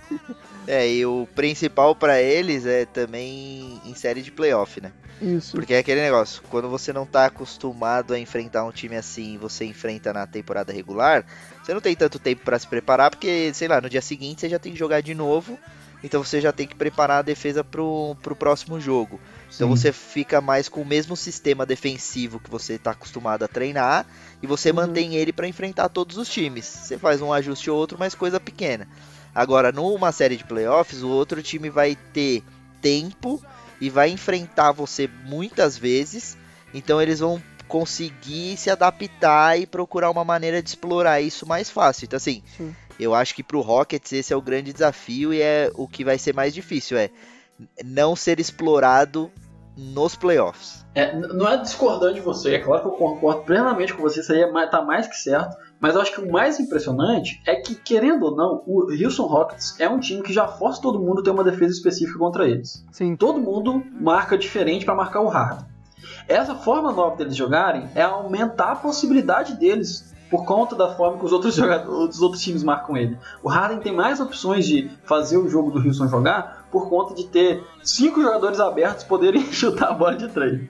É, e o principal pra eles é também em série de playoff, né? Isso. Porque é aquele negócio, quando você não tá acostumado a enfrentar um time assim, e você enfrenta na temporada regular, você não tem tanto tempo pra se preparar, porque, sei lá, no dia seguinte você já tem que jogar de novo, então você já tem que preparar a defesa pro, pro próximo jogo. Então Sim. você fica mais com o mesmo sistema defensivo que você tá acostumado a treinar, e você mantém ele pra enfrentar todos os times. Você faz um ajuste ou outro, mas coisa pequena. Agora, numa série de playoffs, o outro time vai ter tempo e vai enfrentar você muitas vezes. Então eles vão conseguir se adaptar e procurar uma maneira de explorar isso mais fácil. Então assim, Sim. Eu acho que pro Rockets esse é o grande desafio e é o que vai ser mais difícil, é não ser explorado nos playoffs. É, não é discordante de você, é claro que eu concordo plenamente com você, isso aí é mais, tá mais que certo. Mas eu acho que o mais impressionante é que, querendo ou não, o Houston Rockets é um time que já força todo mundo a ter uma defesa específica contra eles. Sim. Todo mundo marca diferente para marcar o Harden. Essa forma nova deles jogarem é aumentar a possibilidade deles por conta da forma que os outros jogadores, os outros times marcam ele. O Harden tem mais opções de fazer o jogo do Houston jogar por conta de ter cinco jogadores abertos poderem chutar a bola de três.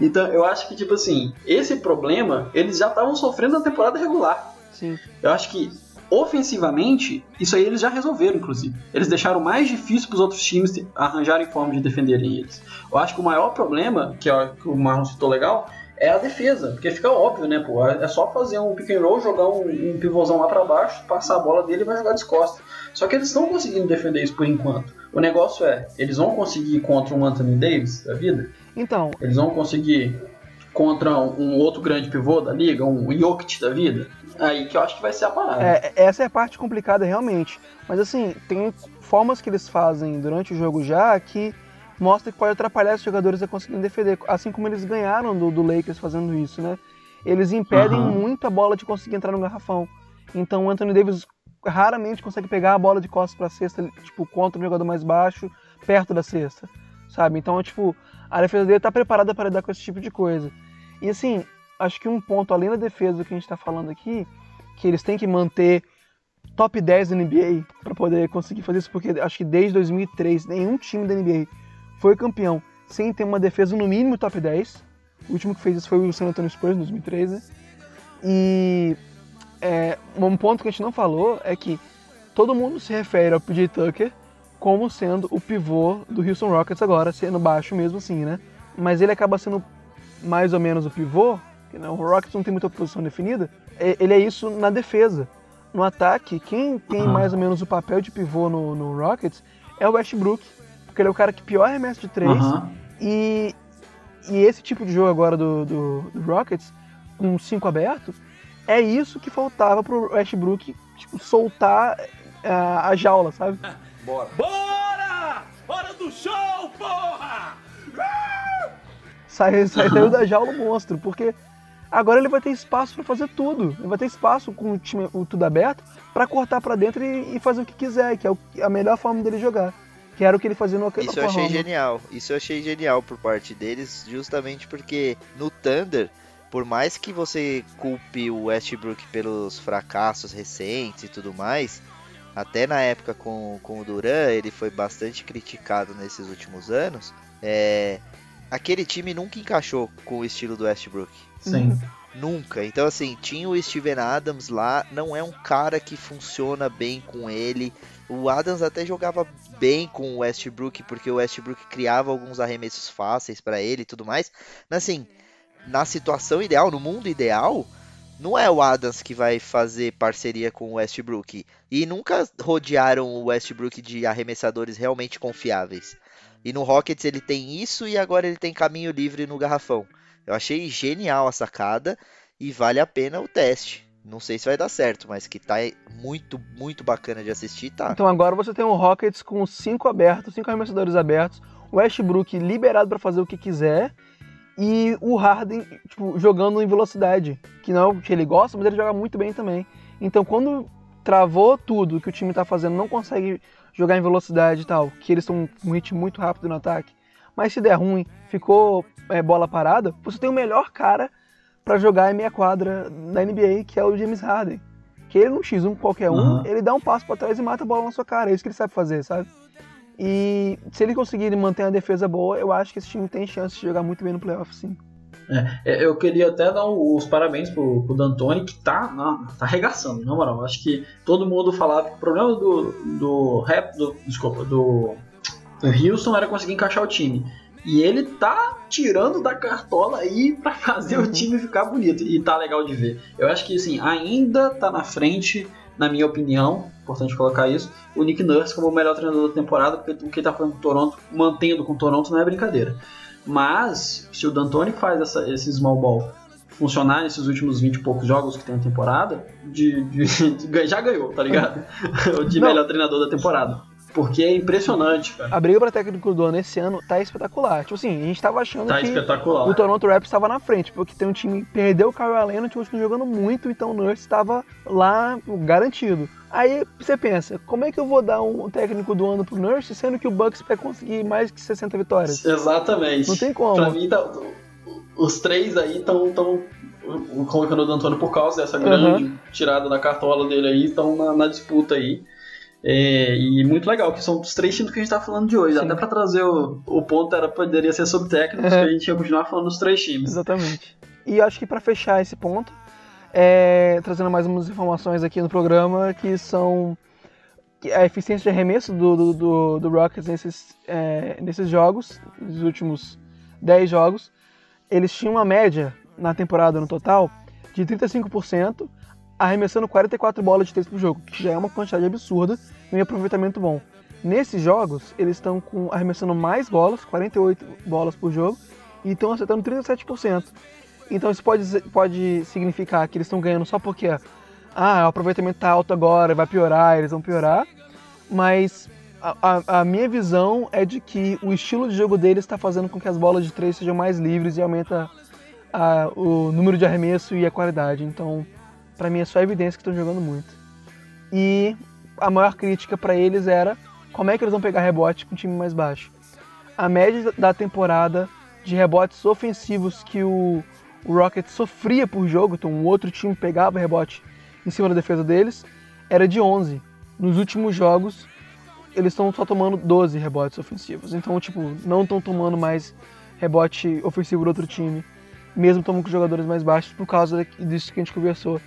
Então eu acho que tipo assim, esse problema eles já estavam sofrendo na temporada regular. Sim. Eu acho que ofensivamente, isso aí eles já resolveram, inclusive. Eles deixaram mais difícil para os outros times arranjarem forma de defenderem eles. Eu acho que o maior problema, que, é, o- que o Marlon citou legal, é a defesa. Porque fica óbvio, né, pô? É só fazer um pick and roll, jogar um, um pivôzão lá para baixo, passar a bola dele e vai jogar de costas. Só que eles estão conseguindo defender isso por enquanto. O negócio é, eles vão conseguir contra um Anthony Davis da vida? Então, Eles vão conseguir contra um, outro grande pivô da liga, um Jokic da vida? Aí que eu acho que vai ser a parada. É, essa é a parte complicada realmente. Mas assim, tem formas que eles fazem durante o jogo já que mostra que pode atrapalhar os jogadores a conseguirem defender. Assim como eles ganharam do, do Lakers fazendo isso, né? Eles impedem Aham. muito a bola de conseguir entrar no garrafão. Então o Anthony Davis raramente consegue pegar a bola de costas pra cesta, tipo, contra um jogador mais baixo, perto da cesta. Sabe? Então, tipo, a defesa dele tá preparada para lidar com esse tipo de coisa. E assim, acho que um ponto além da defesa que a gente tá falando aqui, que eles têm que manter top 10 da NBA para poder conseguir fazer isso, porque acho que desde 2003 nenhum time da NBA foi campeão sem ter uma defesa no mínimo top 10. O último que fez isso foi o San Antonio Spurs em 2013. né? E é, um ponto que a gente não falou é que todo mundo se refere ao PJ Tucker como sendo o pivô do Houston Rockets agora, sendo baixo mesmo assim, né? Mas ele acaba sendo mais ou menos o pivô, que né, o Rockets não tem muita posição definida, é- ele é isso na defesa. No ataque, quem tem mais ou menos o papel de pivô no, no Rockets é o Westbrook, porque ele é o cara que pior arremessa de três, Aham. e, e esse tipo de jogo agora do, do, do Rockets, com cinco aberto, é isso que faltava pro Westbrook tipo, soltar a, a jaula, sabe? Bora! Hora do show, porra! Sai, sai, saiu da jaula o monstro, porque agora ele vai ter espaço pra fazer tudo. Ele vai ter espaço com o time o tudo aberto pra cortar pra dentro e, e fazer o que quiser, que é o- a melhor forma dele jogar. Que era o que ele fazia no Isso eu achei Oklahoma. genial. Isso eu achei genial por parte deles, justamente porque no Thunder, por mais que você culpe o Westbrook pelos fracassos recentes e tudo mais, até na época com, com o Duran, ele foi bastante criticado nesses últimos anos. É, aquele time nunca encaixou com o estilo do Westbrook. Sim. Nunca. Então, assim, tinha o Steven Adams lá, não é um cara que funciona bem com ele. O Adams até jogava bem com o Westbrook, porque o Westbrook criava alguns arremessos fáceis pra ele e tudo mais. Mas, assim, na situação ideal, no mundo ideal, não é o Adams que vai fazer parceria com o Westbrook. E nunca rodearam o Westbrook de arremessadores realmente confiáveis. E no Rockets ele tem isso e agora ele tem caminho livre no garrafão. Eu achei genial a sacada e vale a pena o teste. Não sei se vai dar certo, mas que tá muito, muito bacana de assistir, tá. Então agora você tem um Rockets com cinco abertos, cinco arremessadores abertos, o Westbrook liberado pra fazer o que quiser e o Harden tipo, jogando em velocidade, que não é o que ele gosta, mas ele joga muito bem também. Então quando travou tudo que o time tá fazendo, não consegue jogar em velocidade e tal, que eles estão com um ritmo muito rápido no ataque, mas se der ruim, ficou é, bola parada, você tem o melhor cara pra jogar em meia quadra da NBA, que é o James Harden. Que ele num X1 qualquer um, Aham. ele dá um passo pra trás e mata a bola na sua cara. É isso que ele sabe fazer, sabe? E se ele conseguir manter a defesa boa, eu acho que esse time tem chance de jogar muito bem no playoff, sim. É, eu queria até dar os parabéns pro, pro D'Antoni, que tá, na- tá arregaçando, na moral. Acho que todo mundo falava que o problema do, do rap, do, desculpa, do, do Houston era conseguir encaixar o time. E ele tá tirando da cartola aí pra fazer o time ficar bonito. E tá legal de ver. Eu acho que, assim, ainda tá na frente, na minha opinião, importante colocar isso, o Nick Nurse como o melhor treinador da temporada, porque o que ele tá fazendo com o Toronto, mantendo com o Toronto, não é brincadeira. Mas, se o D'Antoni faz essa, esse small ball funcionar nesses últimos 20 e poucos jogos que tem a temporada, de, de- de- já ganhou, tá ligado? O de Não. melhor treinador da temporada. Porque é impressionante, cara. A briga pra técnico do ano esse ano tá espetacular. Tipo assim, a gente tava achando Tá que o Toronto Raptors estava na frente, porque tem um time que perdeu o Leonard, tinha um time jogando muito, então o Nurse estava lá garantido. Aí você pensa, como é que eu vou dar um técnico do ano pro Nurse, sendo que o Bucks vai conseguir mais que 60 vitórias? Exatamente. Não tem como. Pra mim, tá- os três aí estão tão, colocando o Antônio por causa dessa grande tirada da cartola dele aí, estão na, na disputa aí. É, e muito legal, que são os três times que a gente tá falando de hoje. Sim. Até pra trazer o, o ponto, era, poderia ser sobre técnicos, É. que a gente ia continuar falando dos três times. Exatamente. E acho que pra fechar esse ponto, é, trazendo mais umas informações aqui no programa, que são a eficiência de arremesso do, do, do, do Rockets nesses, é, nesses jogos, nos últimos 10 jogos, eles tinham uma média na temporada no total de 35%, arremessando 44 bolas de 3 por jogo, que já é uma quantidade absurda e um aproveitamento bom. Nesses jogos, eles estão com, arremessando mais bolas, 48 bolas por jogo, e estão acertando 37%. Então isso pode, pode significar que eles estão ganhando só porque ah, o aproveitamento está alto agora, vai piorar, eles vão piorar. Mas a, a- a minha visão é de que o estilo de jogo deles está fazendo com que as bolas de três sejam mais livres e aumenta a- o número de arremesso e a qualidade. Então, para mim é só evidência que estão jogando muito. E a maior crítica para eles era como é que eles vão pegar rebote com um time mais baixo. A média da temporada de rebotes ofensivos que o, o Rockets sofria por jogo, então um outro time pegava rebote em cima da defesa deles, era de 11. Nos últimos jogos, eles estão só tomando 12 rebotes ofensivos. Então, tipo, não estão tomando mais rebote ofensivo do outro time, mesmo tomando com jogadores mais baixos, por causa disso que a gente conversou.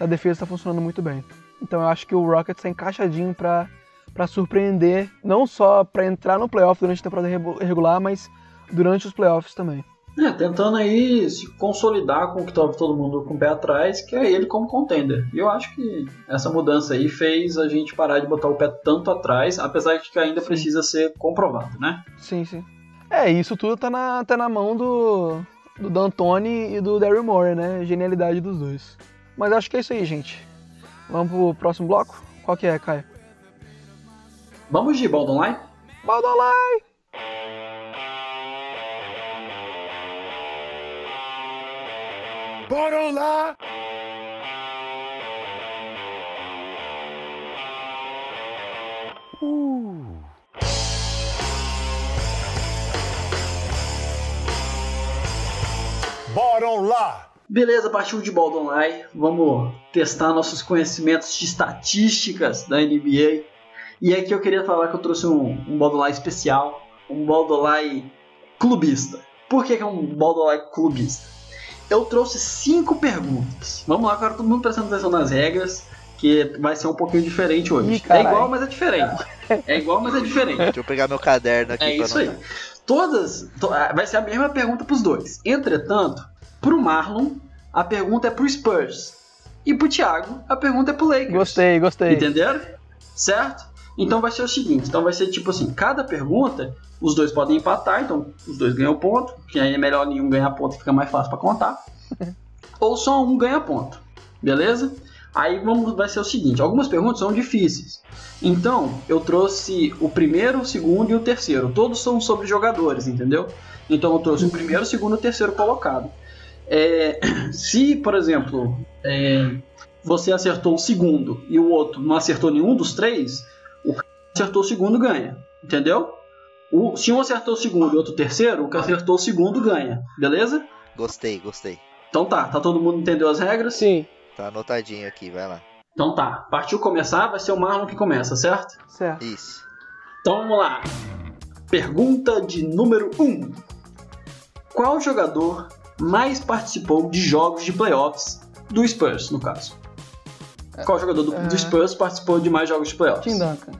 A defesa está funcionando muito bem. Então, eu acho que o Rockets está encaixadinho para para surpreender, não só para entrar no playoff durante a temporada regu- regular, mas durante os playoffs também. É, tentando aí se consolidar com o que tava todo mundo com o pé atrás, que é ele como contender. E eu acho que essa mudança aí fez a gente parar de botar o pé tanto atrás, apesar de que ainda precisa ser comprovado, né? Sim, sim. É, isso tudo tá na, tá na mão do, do D'Antoni e do Daryl Morey, né? Genialidade dos dois. Mas acho que é isso aí, gente. Vamos pro próximo bloco? Qual que é, Caio? Vamos de Bald Online? Baldolai! Bora lá! Bora lá! Beleza, partiu de Online. Vamos testar nossos conhecimentos de estatísticas da NBA. E aqui eu queria falar que eu trouxe um, um especial, um Bald Online clubista. Por que, que é um Bald Online clubista? Eu trouxe cinco perguntas. Vamos lá, agora todo mundo prestando atenção nas regras, que vai ser um pouquinho diferente hoje. Ih, é igual, mas é diferente. É igual, mas é diferente. Deixa eu pegar meu caderno aqui É pra isso aí. anotar. Todas. to- ah, vai ser a mesma pergunta pros dois. Entretanto, pro Marlon, a pergunta é pro Spurs. E pro Thiago, a pergunta é pro Lakers. Gostei, gostei. Entenderam? Certo? Então vai ser o seguinte: então vai ser tipo assim, cada pergunta, os dois podem empatar, então os dois ganham ponto, que aí é melhor nenhum ganhar ponto, fica mais fácil pra contar. Ou só um ganha ponto. Beleza? Aí vamos, vai ser o seguinte: algumas perguntas são difíceis. Então, eu trouxe o primeiro, o segundo e o terceiro. Todos são sobre jogadores, entendeu? Então eu trouxe o primeiro, o segundo e o terceiro colocado. É, se, por exemplo, é, você acertou o segundo e o outro não acertou nenhum dos três, o que acertou o segundo ganha. Entendeu? O- se um acertou o segundo e o outro o terceiro, o que acertou o segundo ganha. Beleza? Gostei, gostei. Então tá, tá todo mundo entendeu as regras? Sim, Tá anotadinho aqui, vai lá. Então tá, partiu começar, vai ser o Marlon que começa, certo? certo. Isso. Então vamos lá. Pergunta de número 1. Um. Qual jogador mais participou de jogos de playoffs do Spurs, no caso? Qual jogador do, do Spurs participou de mais jogos de playoffs? Tim Duncan.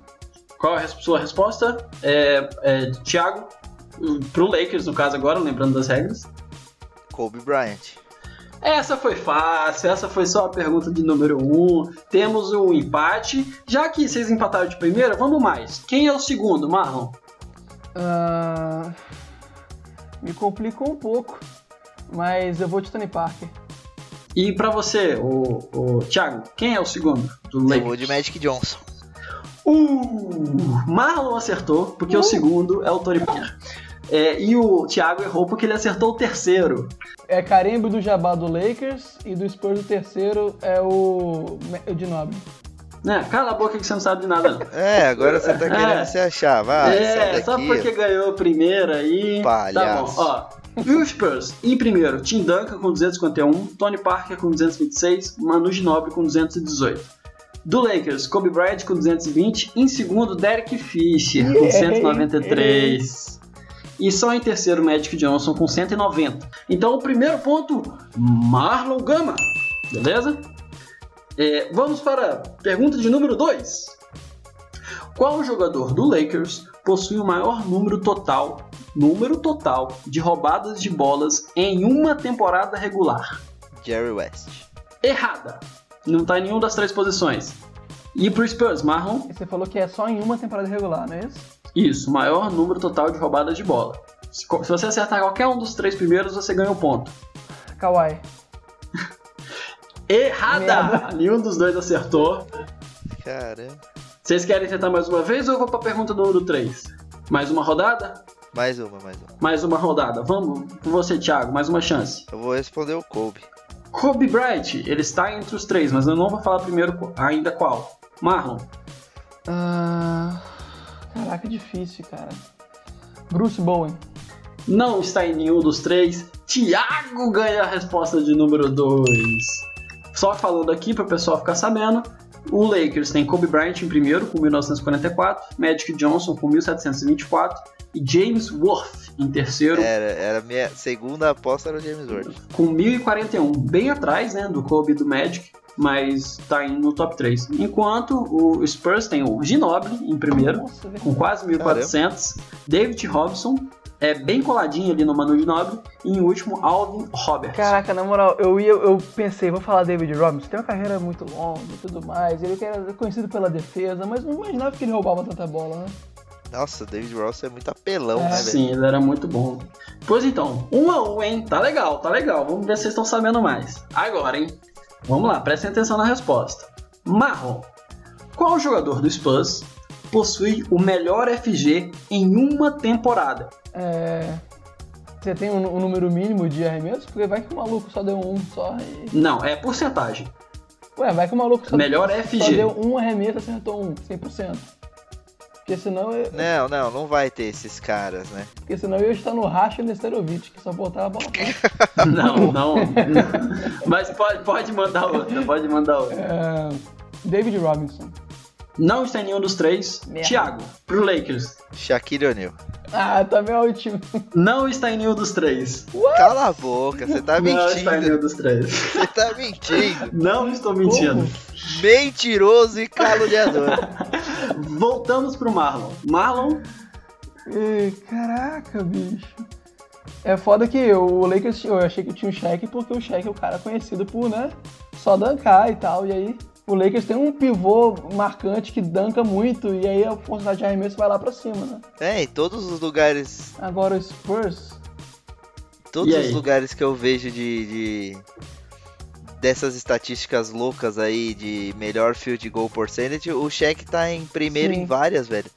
Qual a sua resposta? É, é Thiago, hum, pro Lakers, no caso agora, lembrando das regras. Kobe Bryant. Essa foi fácil, essa foi só a pergunta de número 1. Um. Temos um empate. Já que vocês empataram de primeira, vamos mais. Quem é o segundo, Marlon? Ah, me complicou um pouco, mas eu vou de Tony Parker. E pra você, o, o Thiago, quem é o segundo do Eu Lakers? vou de Magic Johnson. Uh, Marlon acertou, porque o segundo é o Tony Parker. É, e o Thiago errou porque ele acertou o terceiro. É carimbo do Jabá do Lakers e do Spurs o terceiro é o, o de Nobre. Né? Cala a boca que você não sabe de nada, não. É, agora você tá querendo É. se achar, vai. sai é, daqui. só porque ganhou a primeira aí. Palhaço. Tá bom, ó. E o Spurs, em primeiro, Tim Duncan com 251, Tony Parker com 226, Manu Ginobili com 218. Do Lakers, Kobe Bryant com 220, em segundo, Derek Fisher com Yeah. 193. E só em terceiro, Magic Johnson com 190. Então, o primeiro ponto, Marlon Gama. Beleza? É, vamos para a pergunta de número 2. Qual jogador do Lakers possui o maior número total, número total de roubadas de bolas em uma temporada regular? Jerry West. Errada. Não tá em nenhuma das três posições. E pro Spurs, Marlon? E você falou que é só em uma temporada regular, não é isso? Isso, maior número total de roubadas de bola. Se você acertar qualquer um dos três primeiros, você ganha um ponto. Kawhi. Errada! Merda. Nenhum dos dois acertou. Caramba. Vocês querem tentar mais uma vez ou eu vou pra pergunta número 3? Mais uma rodada? Mais uma, mais uma. Mais uma rodada. Vamos com você, Thiago, mais uma chance. Eu vou responder o Kobe. Kobe Bryant, ele está entre os três, mas eu não vou falar primeiro ainda qual. Marlon, Ah, caraca, difícil, cara. Bruce Bowen. não está em nenhum dos três. Thiago ganha a resposta de número 2. Só falando aqui para o pessoal ficar sabendo, o Lakers tem Kobe Bryant em primeiro com 1944, Magic Johnson com 1724 e James Worth em terceiro Era, era minha segunda aposta era o James Worth. com 1041, bem atrás né, do Kobe do Magic, mas tá indo no top 3. Enquanto o Spurs tem o Ginobili em primeiro, Nossa, com quase 1400, David Robson é bem coladinho ali no Manu Ginobili, e em último Alvin Roberts. Caraca, na moral, eu ia, eu pensei, vou falar David Robinson, tem uma carreira muito longa e tudo mais, ele que era conhecido pela defesa, mas não imaginava que ele roubava tanta bola, né? Nossa, David Ross é muito apelão, É, né, velho? Sim, ele era muito bom. Pois então, um a um, hein? Tá legal, tá legal. Vamos ver se vocês estão sabendo mais. Agora, hein? Vamos lá, prestem atenção na resposta. Marrom. Qual jogador do Spurs possui o melhor FG em uma temporada? É, Você tem um, um número mínimo de arremessos? Porque vai que o maluco só deu um só e... Não, é porcentagem. Ué, vai que o maluco só, Melhor só FG. deu um arremesso e acertou um, 100%. Porque senão, eu, Não, não, não vai ter esses caras, né? porque senão eu ia estar no racha Nesterovic, que só botava a bola. Não, não. Mas pode, pode mandar outra, pode mandar outra. É, David Robinson. Não está em nenhum dos três. Merda. Thiago, pro Lakers. Shaquille O'Neal. Ah, também é ótimo. Não está em nenhum dos três. Cala a boca, você tá Não está em mentindo. nenhum dos três. Você tá mentindo. Não estou mentindo. Mentiroso e caluniador. Voltamos pro Marlon. Marlon, Ih, Caraca, bicho. É foda que o Lakers, eu achei que tinha o Shaq porque o Shaq é o cara conhecido por, né, só dancar e tal. E aí o Lakers tem um pivô marcante que danca muito e aí a porcentagem de arremesso vai lá pra cima, né? É, em todos os lugares. Agora o Spurs, Todos os lugares que eu vejo de, de- dessas estatísticas loucas aí de melhor field goal percentage, o Shaq tá em primeiro Sim. em várias, velho.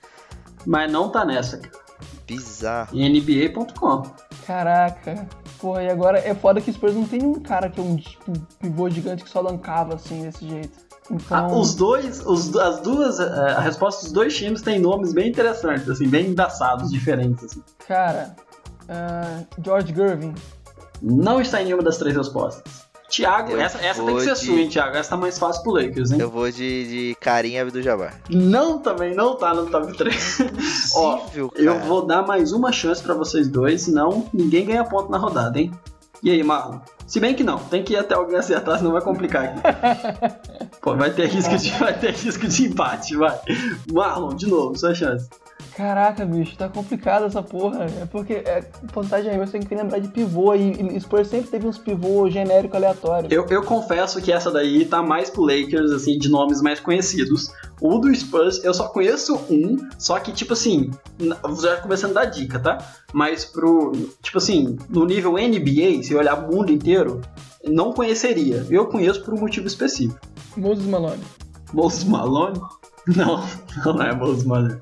mas não tá nessa. cara. Bizarro. Em NBA.com. caraca. Porra, e agora é foda que o Spurs não tem um cara que é um tipo, pivô gigante que só dancava assim, desse jeito. Então, Ah, os dois, os, as duas, eh, a resposta dos dois times tem nomes bem interessantes, assim, bem engraçados, diferentes. Assim. cara, ah, George Gervin. Não está em nenhuma das três respostas. Thiago, Eu essa, essa tem que ser de- sua, hein, Thiago? Essa tá mais fácil pro Lakers, hein? Eu vou de, de carinha do Jabbar. Não, também não tá no top 3. Ó, eu vou dar mais uma chance pra vocês dois, senão ninguém ganha ponto na rodada, hein? E aí, Marlon? Se bem que não, tem que ir até alguém acertar, senão vai complicar aqui. Pô, vai ter risco de, vai ter risco de empate, vai. Marlon, de novo, sua chance. Caraca, bicho, tá complicado essa porra. É porque é, porcentagem de arremesso tem que lembrar de pivô e, e Spurs sempre teve uns pivô genérico aleatório. Eu, eu confesso que essa daí tá mais pro Lakers, assim, de nomes mais conhecidos. O do Spurs, eu só conheço um, só que, tipo assim, já começando a dar dica, tá? Mas pro, tipo assim, no nível NBA, se eu olhar o mundo inteiro, não conheceria. Eu conheço por um motivo específico. Moses Malone. Moses Malone? Não, não é Buzz Mother.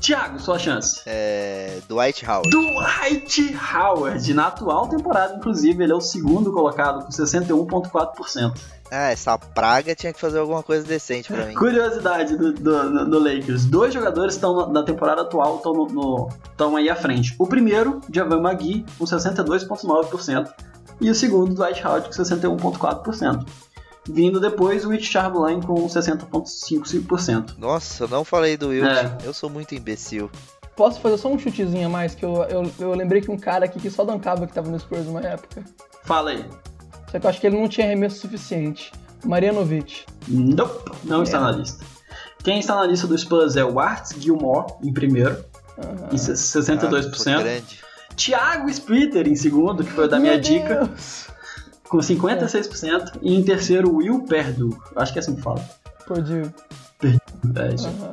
Thiago, sua chance. É. Dwight Howard. Dwight Howard, na atual temporada, inclusive, ele é o segundo colocado com 61,4%. Ah, essa praga tinha que fazer alguma coisa decente pra mim. Curiosidade do, do, do Lakers: dois jogadores estão na temporada atual estão no, no, aí à frente. O primeiro, Javan McGee, com 62,9%, e o segundo, Dwight Howard, com 61,4%. Vindo depois o Rich Chamberlain com 60,5%. Nossa, eu não falei do Wilt. É. Eu sou muito imbecil. Posso fazer só um chutezinho a mais? Que eu, eu, eu lembrei que um cara aqui que só dancava que tava no Spurs numa época. Fala aí. Só que eu acho que ele não tinha arremesso suficiente. Marianovic. Nope, não está na lista. Quem está na lista do Spurs é o Art Gilmore, em primeiro, em se- 62%. Ah, grande. Thiago Splitter em segundo, que foi da minha Meu dica, Deus. Com 56%. E em terceiro, Will Perdu. Acho que é assim que fala. Purdue. É isso. aí.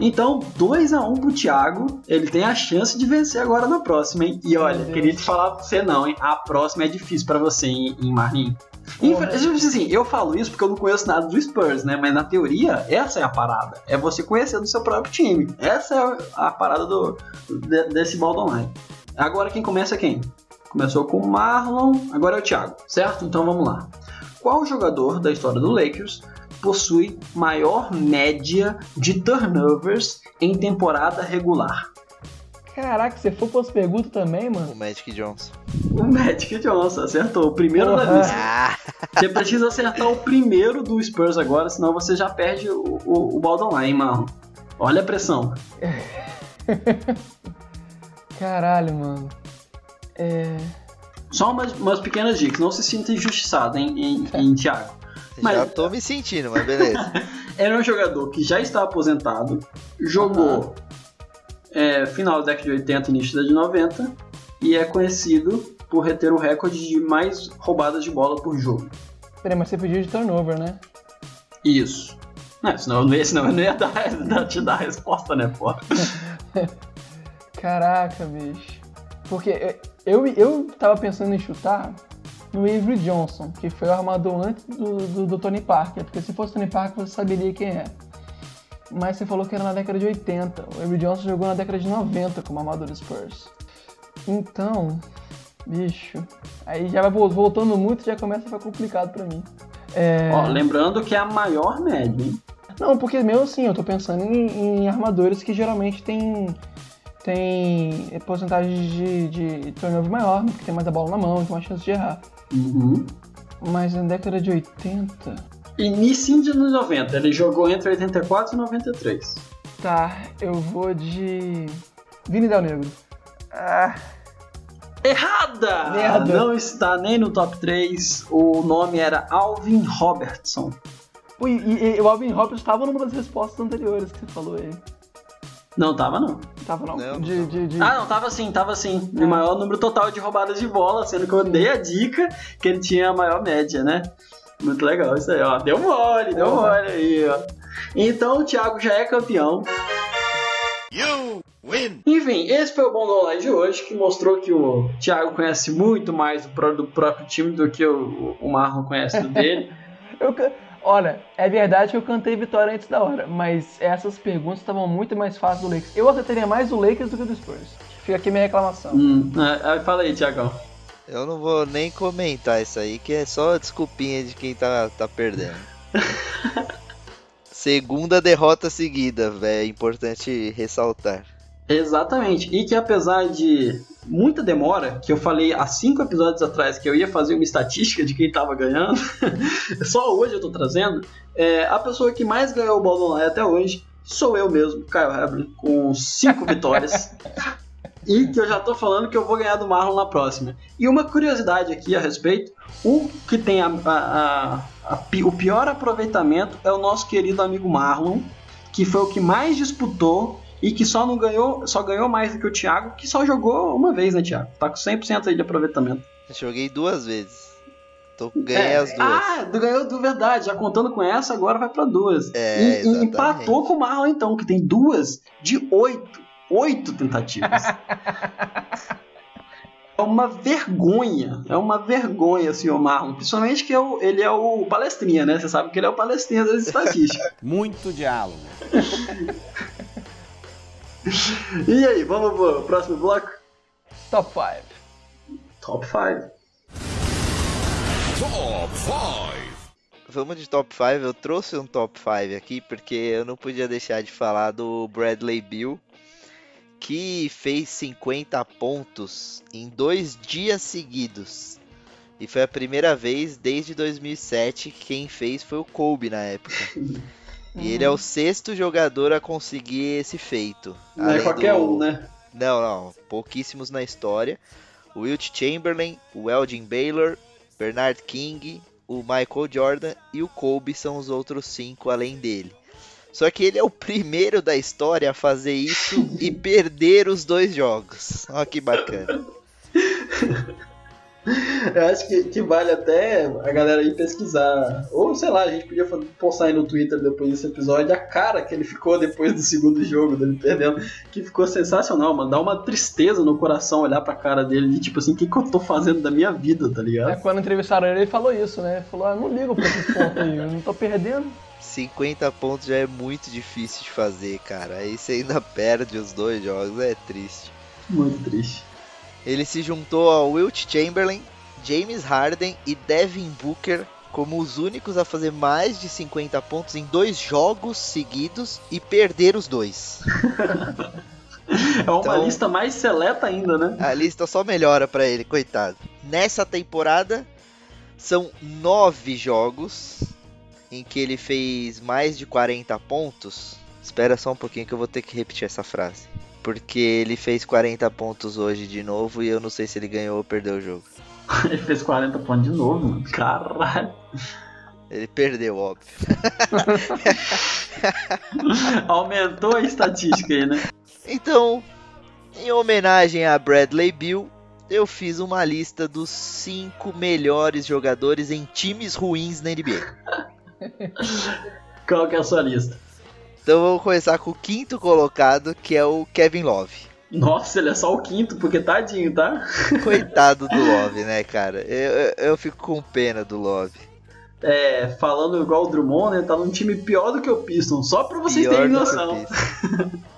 Então, 2x1 pro Thiago. Ele tem a chance de vencer agora na próxima, hein? E olha, queria te falar pra você não, hein? A próxima é difícil pra você, hein, em Marlin. Assim, eu falo isso porque eu não conheço nada do Spurs, né? Mas na teoria, essa é a parada. É você conhecer do seu próprio time. Essa é a parada do, de- desse baldo online. Agora quem começa é quem? Começou com o Marlon, agora é o Thiago, certo? Então vamos lá. Qual jogador da história do Lakers possui maior média de turnovers em temporada regular? Caraca, você for pras perguntas também, O mano? Magic Johnson. O Magic Johnson acertou, o primeiro da Porra. lista. Ah, Você precisa acertar o primeiro do Spurs agora, senão você já perde o, o, o hein, Marlon? Olha a pressão. Caralho, mano. É. Só umas, umas pequenas dicas, não se sinta injustiçado, hein, em, em Thiago. Mas- já tô me sentindo, mas beleza. Era um jogador que já está aposentado, jogou é, final da década de 80 e início da de 90 e é conhecido por reter o recorde de mais roubadas de bola por jogo. Peraí, mas você pediu de turnover, né? Isso. Não, senão eu não ia, senão eu não ia dar, dar- te dar a resposta, né, pô? Caraca, bicho. Porque eu, eu tava pensando em chutar no Avery Johnson, que foi o armador antes do, do, do Tony Parker. Porque se fosse Tony Parker, você saberia quem é. Mas você falou que era na década de 80. O Avery Johnson jogou na década de 90 como armador do Spurs. Então, bicho. Aí já vai vol- voltando muito, já começa a ficar complicado pra mim. É... Ó, lembrando que é a maior média, hein? Não, porque mesmo assim, eu tô pensando em, em armadores que geralmente tem, tem porcentagem de, de turnover maior, né? porque tem mais a bola na mão, tem mais chance de errar. Uhum. Mas na década de 80. Início de anos 90, ele jogou entre 84 e 93. Tá, eu vou de. Vini Del Negro. Ah, Errada! Merda. Não está nem no top 3. O nome era Alvin Robertson. ui, e, e o Alvin Roberts estava numa das respostas anteriores que você falou aí. Não tava, não. Tava não? Não, de, não. de, de- Ah, não, tava sim, tava sim. O maior número total de roubadas de bola, sendo que eu dei a dica que ele tinha a maior média, né? Muito legal isso aí, ó. Deu mole, deu Porra. mole aí, ó. Então o Thiago já é campeão. You win. Enfim, esse foi o Bom do Online de hoje, que mostrou que o Thiago conhece muito mais do, pró- do próprio time do que o, o Marlon conhece do dele. Eu Olha, é verdade que eu cantei vitória antes da hora, mas essas perguntas estavam muito mais fáceis do Lakers. Eu acertaria mais do Lakers do que do Spurs. Fica aqui minha reclamação. hum, ah, fala aí, Thiagão. Eu não vou nem comentar isso aí, que é só desculpinha de quem tá, tá perdendo. Segunda derrota seguida, velho. É importante ressaltar. Exatamente. E que apesar de muita demora, que eu falei há cinco episódios atrás que eu ia fazer uma estatística de quem tava ganhando, só hoje eu tô trazendo, é, a pessoa que mais ganhou o Ball Online até hoje sou eu mesmo, Caio Hebler, com cinco vitórias. E que eu já tô falando que eu vou ganhar do Marlon na próxima. E uma curiosidade aqui a respeito: o que tem a- a- a- o pior aproveitamento é o nosso querido amigo Marlon, que foi o que mais disputou e que só não ganhou, só ganhou mais do que o Thiago, que só jogou uma vez, né, Thiago? Tá com 100% aí de aproveitamento. Joguei duas vezes. Tô, ganhei É, as duas. Ah, ganhou do verdade. Já contando com essa, agora vai pra duas. É, E- e empatou com o Marlon, então, que tem duas de oito. Oito tentativas. É uma vergonha, é uma vergonha, senhor Marlon. Principalmente que é o- ele é o palestrinha, né? Você sabe que ele é o palestrinha das estatísticas. Muito diálogo. e aí, vamos pro próximo bloco? Top 5. Top 5. Top 5. Vamos de top 5. Eu trouxe um top 5 aqui porque eu não podia deixar de falar do Bradley Bill, que fez 50 pontos em dois dias seguidos. E foi a primeira vez desde 2007 que quem fez foi o Kobe na época. E ele é o sexto jogador a conseguir esse feito. Não é qualquer do- um, né? Não, não. Pouquíssimos na história. O Wilt Chamberlain, o Elgin Baylor, Bernard King, o Michael Jordan e o Kobe são os outros cinco além dele. Só que ele é o primeiro da história a fazer isso e perder os dois jogos. Olha que bacana. Eu acho que, que vale até a galera ir pesquisar. Ou sei lá, a gente podia postar aí no Twitter depois desse episódio a cara que ele ficou depois do segundo jogo dele perdendo. Que ficou sensacional, mano. Dá uma tristeza no coração olhar pra cara dele de tipo assim, o que, que eu tô fazendo da minha vida, tá É, ligado? quando entrevistaram ele, ele falou isso, né? Ele falou, ah, não ligo pra esses pontos aí, eu não tô perdendo. 50 pontos já é muito difícil de fazer, cara. Aí você ainda perde os dois jogos, é triste. Muito triste. Ele se juntou ao Wilt Chamberlain, James Harden e Devin Booker como os únicos a fazer mais de 50 pontos em dois jogos seguidos e perder os dois. É uma Então- lista mais seleta ainda, né? A lista só melhora pra ele, coitado. Nessa temporada são nove jogos em que ele fez mais de 40 pontos. Espera só um pouquinho que eu vou ter que repetir essa frase. Porque ele fez 40 pontos hoje de novo e eu não sei se ele ganhou ou perdeu o jogo. Ele fez 40 pontos de novo, mano. Caralho. Ele perdeu, óbvio. Aumentou a estatística aí, né? Então, em homenagem a Bradley Bill, eu fiz uma lista dos cinco melhores jogadores em times ruins na NBA. Qual que é a sua lista? Então vamos começar com o quinto colocado, que é o Kevin Love. Nossa, ele é só o quinto, porque tadinho, tá? Coitado do Love, né, cara? Eu, eu, eu fico com pena do Love. É, falando igual o Drummond, né? Tá num time pior do que o Pistons, só pra vocês Pior terem o noção. Pistons.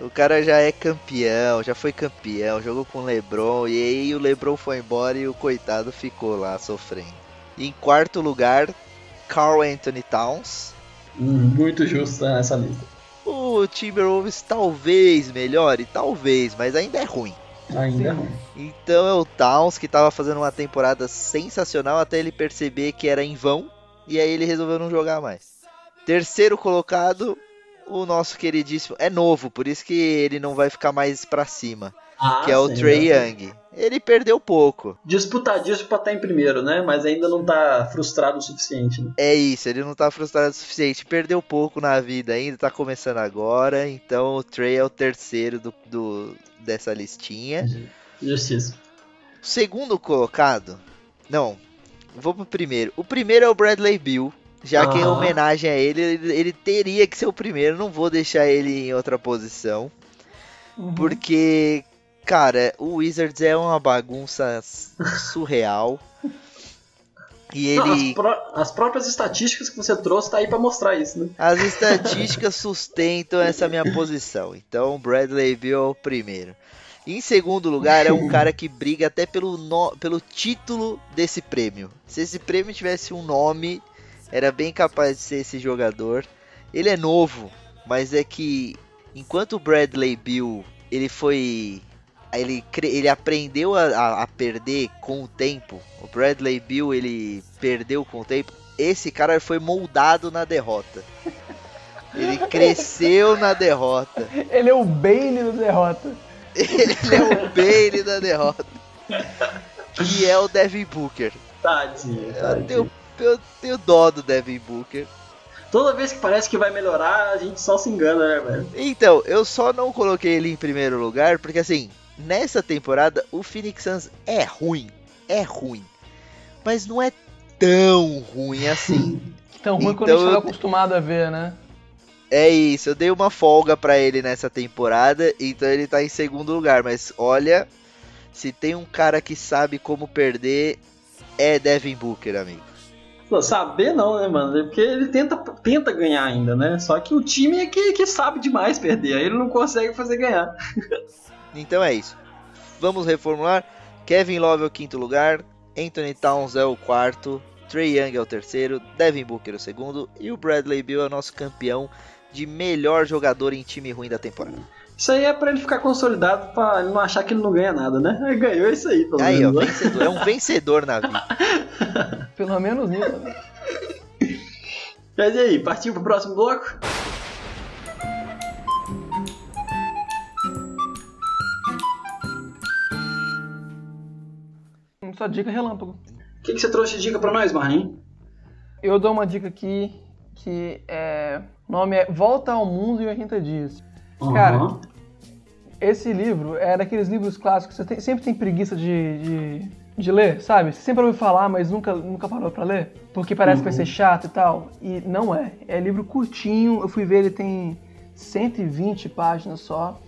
O cara já é campeão, já foi campeão, jogou com o LeBron e aí o LeBron foi embora e o coitado ficou lá sofrendo. Em quarto lugar, Carl Anthony Towns. Muito justo nessa lista. O Timberwolves talvez melhore, talvez, mas ainda é ruim. Ainda é ruim. Então é o Towns que estava fazendo uma temporada sensacional até ele perceber que era em vão e aí ele resolveu não jogar mais. Terceiro colocado, o nosso queridíssimo é novo, por isso que ele não vai ficar mais pra cima, Ah, que é o Trey? Young. Ele perdeu pouco. Disputadíssimo pra estar em primeiro, né? Mas ainda não tá frustrado o suficiente, né? É isso, ele não tá frustrado o suficiente, perdeu pouco na vida ainda, tá começando agora, então o Trey é o terceiro do, do- dessa listinha. Justiça. Segundo colocado. Não, vou pro primeiro. O primeiro é o Bradley Bill. Já que em homenagem a ele, ele, ele teria que ser o primeiro. Não vou deixar ele em outra posição. Porque, cara, o Wizards é uma bagunça surreal. E Não, ele. as, pró- as próprias estatísticas que você trouxe tá aí pra mostrar isso, né? As estatísticas sustentam essa minha posição. Então, Bradley Bill é o primeiro. Em segundo lugar, é um cara que briga até pelo, no- pelo título desse prêmio. Se esse prêmio tivesse um nome, era bem capaz de ser esse jogador. Ele é novo, mas é que enquanto o Bradley Bill ele foi. Ele, ele aprendeu a, a- a perder com o tempo. O Bradley Bill ele perdeu com o tempo. Esse cara foi moldado na derrota. Ele cresceu na derrota. Ele é o Bane da derrota. Ele é o Bane da derrota. Que é o Devin Booker. Tadinho, Eu tadinho. tenho, eu tenho dó do Devin Booker. Toda vez que parece que vai melhorar, a gente só se engana, né, velho? Então, eu só não coloquei ele em primeiro lugar porque assim, nessa temporada o Phoenix Suns é ruim, é ruim, mas não é tão ruim assim. Tão ruim quando Então a gente tava eu- acostumado a ver, né? É isso, eu dei uma folga pra ele nessa temporada, então ele tá em segundo lugar, mas olha, Se tem um cara que sabe como perder, é Devin Booker, amigo. Pô, saber não, né, mano? É Porque ele tenta, tenta ganhar ainda, né? Só que o time é que, que sabe demais perder, aí ele não consegue fazer ganhar. Então é isso. Vamos reformular. Kevin Love é o quinto lugar, Anthony Towns é o quarto, Trey Young é o terceiro, Devin Booker é o segundo e o Bradley Beal é o nosso campeão de melhor jogador em time ruim da temporada. Isso aí é pra ele ficar consolidado, pra ele não achar que ele não ganha nada, né? Ele ganhou isso aí, pelo Aí, ó, menos. né? vencedor, é um vencedor na vida. Pelo menos nisso. Mas e aí, partiu pro próximo bloco? Só dica relâmpago. O que, que você trouxe de dica pra nós, Marlin? Eu dou uma dica aqui que é. O nome é Volta ao Mundo em 80 Dias. Cara, Aham. esse livro é daqueles livros clássicos que você tem- sempre tem preguiça de, de, de ler, sabe? Você sempre ouviu falar, mas nunca, nunca parou pra ler. Porque parece que vai ser chato e tal. E não é. É livro curtinho. Eu fui ver, ele tem 120 páginas só.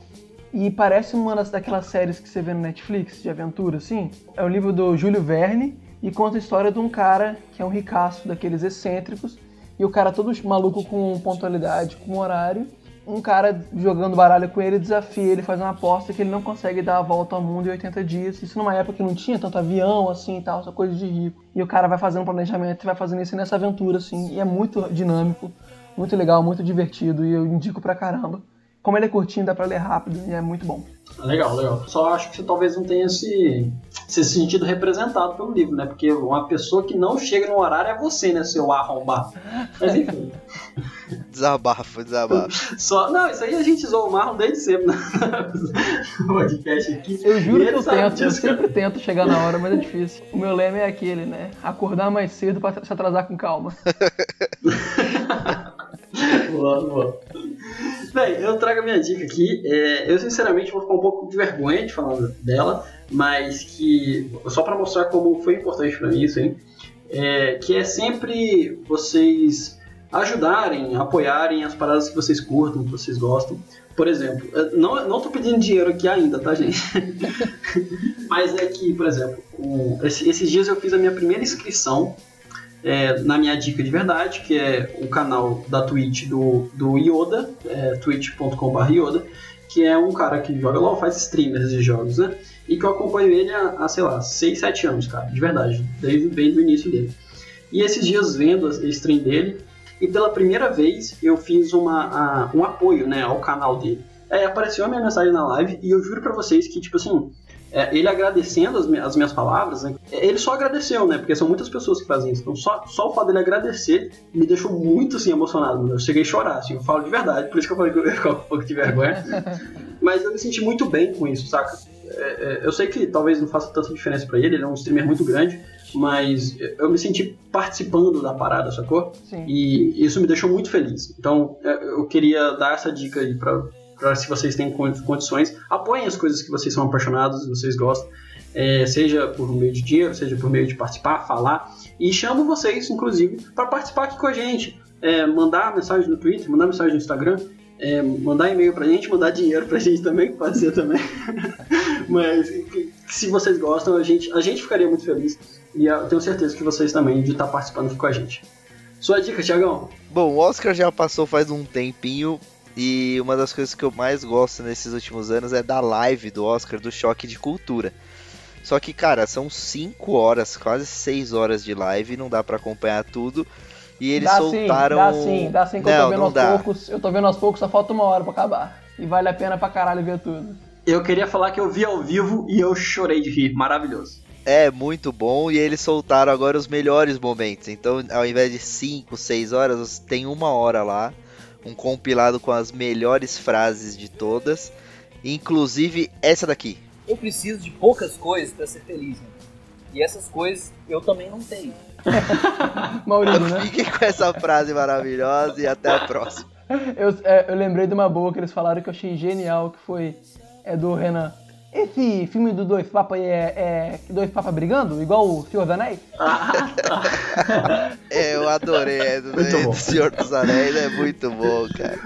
E parece uma das, daquelas séries que você vê no Netflix, de aventura, assim. É um livro do Júlio Verne e conta a história de um cara que é um ricaço daqueles excêntricos. E o cara todo maluco com pontualidade, com horário. Um cara jogando baralho com ele desafia ele, faz uma aposta que ele não consegue dar a volta ao mundo em 80 dias. Isso numa época que não tinha tanto avião assim e tal, só coisa de rico. E o cara vai fazendo planejamento e vai fazendo isso nessa aventura, assim. E é muito dinâmico, muito legal, muito divertido. E eu indico pra caramba. Como ele é curtinho, dá pra ler rápido e é muito bom. Legal, legal. Só acho que você talvez não tenha se, se sentido representado pelo livro, né? Porque uma pessoa que não chega no horário é você, né, seu arrombado. Mas enfim. Desabafo, desabafo. Só, não, isso aí a gente zoa o Marlon desde sempre né? no podcast aqui. Eu juro que eu tento, eu disso, cara. sempre tento chegar na hora, mas é difícil. O meu lema é aquele, né? Acordar mais cedo pra se atrasar com calma. Boa, boa. Bem, eu trago a minha dica aqui. É, eu sinceramente vou ficar um pouco de vergonha de falar dela, mas que só para mostrar como foi importante para mim isso, hein? É, que é sempre vocês ajudarem, apoiarem as paradas que vocês curtam, que vocês gostam. Por exemplo, não, não tô pedindo dinheiro aqui ainda, tá, gente? Mas é que, por exemplo, esses dias eu fiz a minha primeira inscrição é, na minha dica de verdade, que é o canal da Twitch do, do Yoda, é, twitch.com.br Yoda, que é um cara que joga LOL, faz streamers de jogos, né? E que eu acompanho ele há, há, sei lá, 6, 7 anos, cara, de verdade, desde bem do início dele. E esses dias vendo a stream dele, e pela primeira vez eu fiz uma, a- um apoio né, ao canal dele. É, apareceu a minha mensagem na live e eu juro pra vocês que, tipo assim, é, ele agradecendo as, mi- as minhas palavras, né, ele só agradeceu, né? Porque são muitas pessoas que fazem isso. Então só, só o fato dele agradecer me deixou muito assim emocionado. mano. Eu cheguei a chorar, assim, eu falo de verdade, por isso que eu falei que eu com um pouco de vergonha. Mas eu me senti muito bem com isso, saca? É, é, eu sei que talvez não faça tanta diferença pra ele, ele é um streamer muito grande, mas eu me senti participando da parada, sacou? Sim. E isso me deixou muito feliz. Então é, eu queria dar essa dica aí pra, pra se vocês têm condi- condições, apoiem as coisas que vocês são apaixonados, vocês gostam, é, seja por meio de dinheiro, seja por meio de participar, falar, e chamo vocês, inclusive, para participar aqui com a gente. É, mandar mensagem no Twitter, mandar mensagem no Instagram, é, mandar e-mail pra gente, mandar dinheiro pra gente também, pode ser também. Mas se vocês gostam, a gente, a gente ficaria muito feliz. E eu tenho certeza que vocês também de estar participando aqui com a gente. Sua dica, Tiagão? Bom, o Oscar já passou faz um tempinho e uma das coisas que eu mais gosto nesses últimos anos é da live do Oscar do Choque de Cultura. Só que, cara, são 5 horas, quase 6 horas de live, não dá pra acompanhar tudo. E eles dá soltaram. sim, dá sim, dá sim que eu não, tô vendo aos dá. poucos. Eu tô vendo aos poucos, só falta uma hora pra acabar. E vale a pena pra caralho ver tudo. Eu queria falar que eu vi ao vivo e eu chorei de rir. Maravilhoso. É muito bom e eles soltaram agora os melhores momentos. Então, ao invés de 5, 6 horas, tem uma hora lá, um compilado com as melhores frases de todas, inclusive essa daqui. Eu preciso de poucas coisas pra ser feliz, né? E essas coisas eu também não tenho. Maurício, né? Fiquem com essa frase maravilhosa e até a próxima. Eu, é, eu lembrei de uma boa que eles falaram que eu achei genial, que foi é do Renan. Esse filme do Dois Papas é, é Dois Papas brigando? Igual o Senhor dos Anéis? É, eu adorei daí bom. do Senhor dos Anéis, é muito bom, cara.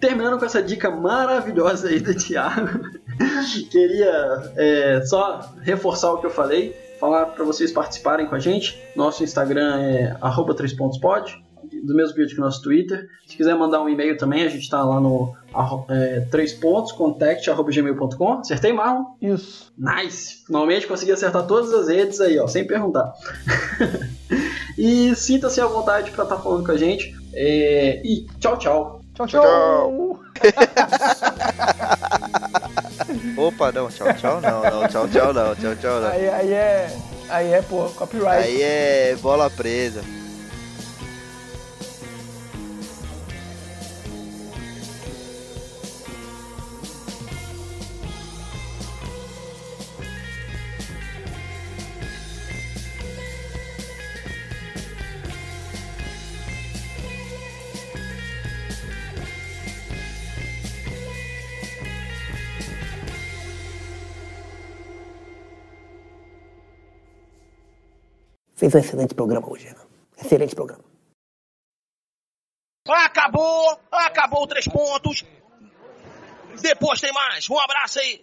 terminando com essa dica maravilhosa aí do Thiago, queria é, só reforçar o que eu falei, falar para vocês participarem com a gente. Nosso Instagram é arroba 3pontospod, do mesmo vídeo que nosso Twitter. Se quiser mandar um e-mail também, a gente está lá no é, 3 pontos, contact.gmail.com. Acertei, Marlon? Isso. Nice! Finalmente consegui acertar todas as redes aí, ó, sem perguntar. e sinta-se à vontade para estar tá falando com a gente. É, e tchau, tchau. Tchau, tchau. tchau. Opa, não, tchau, tchau, não, não, tchau, tchau, não, tchau, tchau, não. Aí, aí é. Aí é, pô, copyright. Aí é bola presa. Fez um excelente programa hoje, Renan. Excelente programa. Acabou! Acabou três pontos! Depois tem mais. Um abraço aí.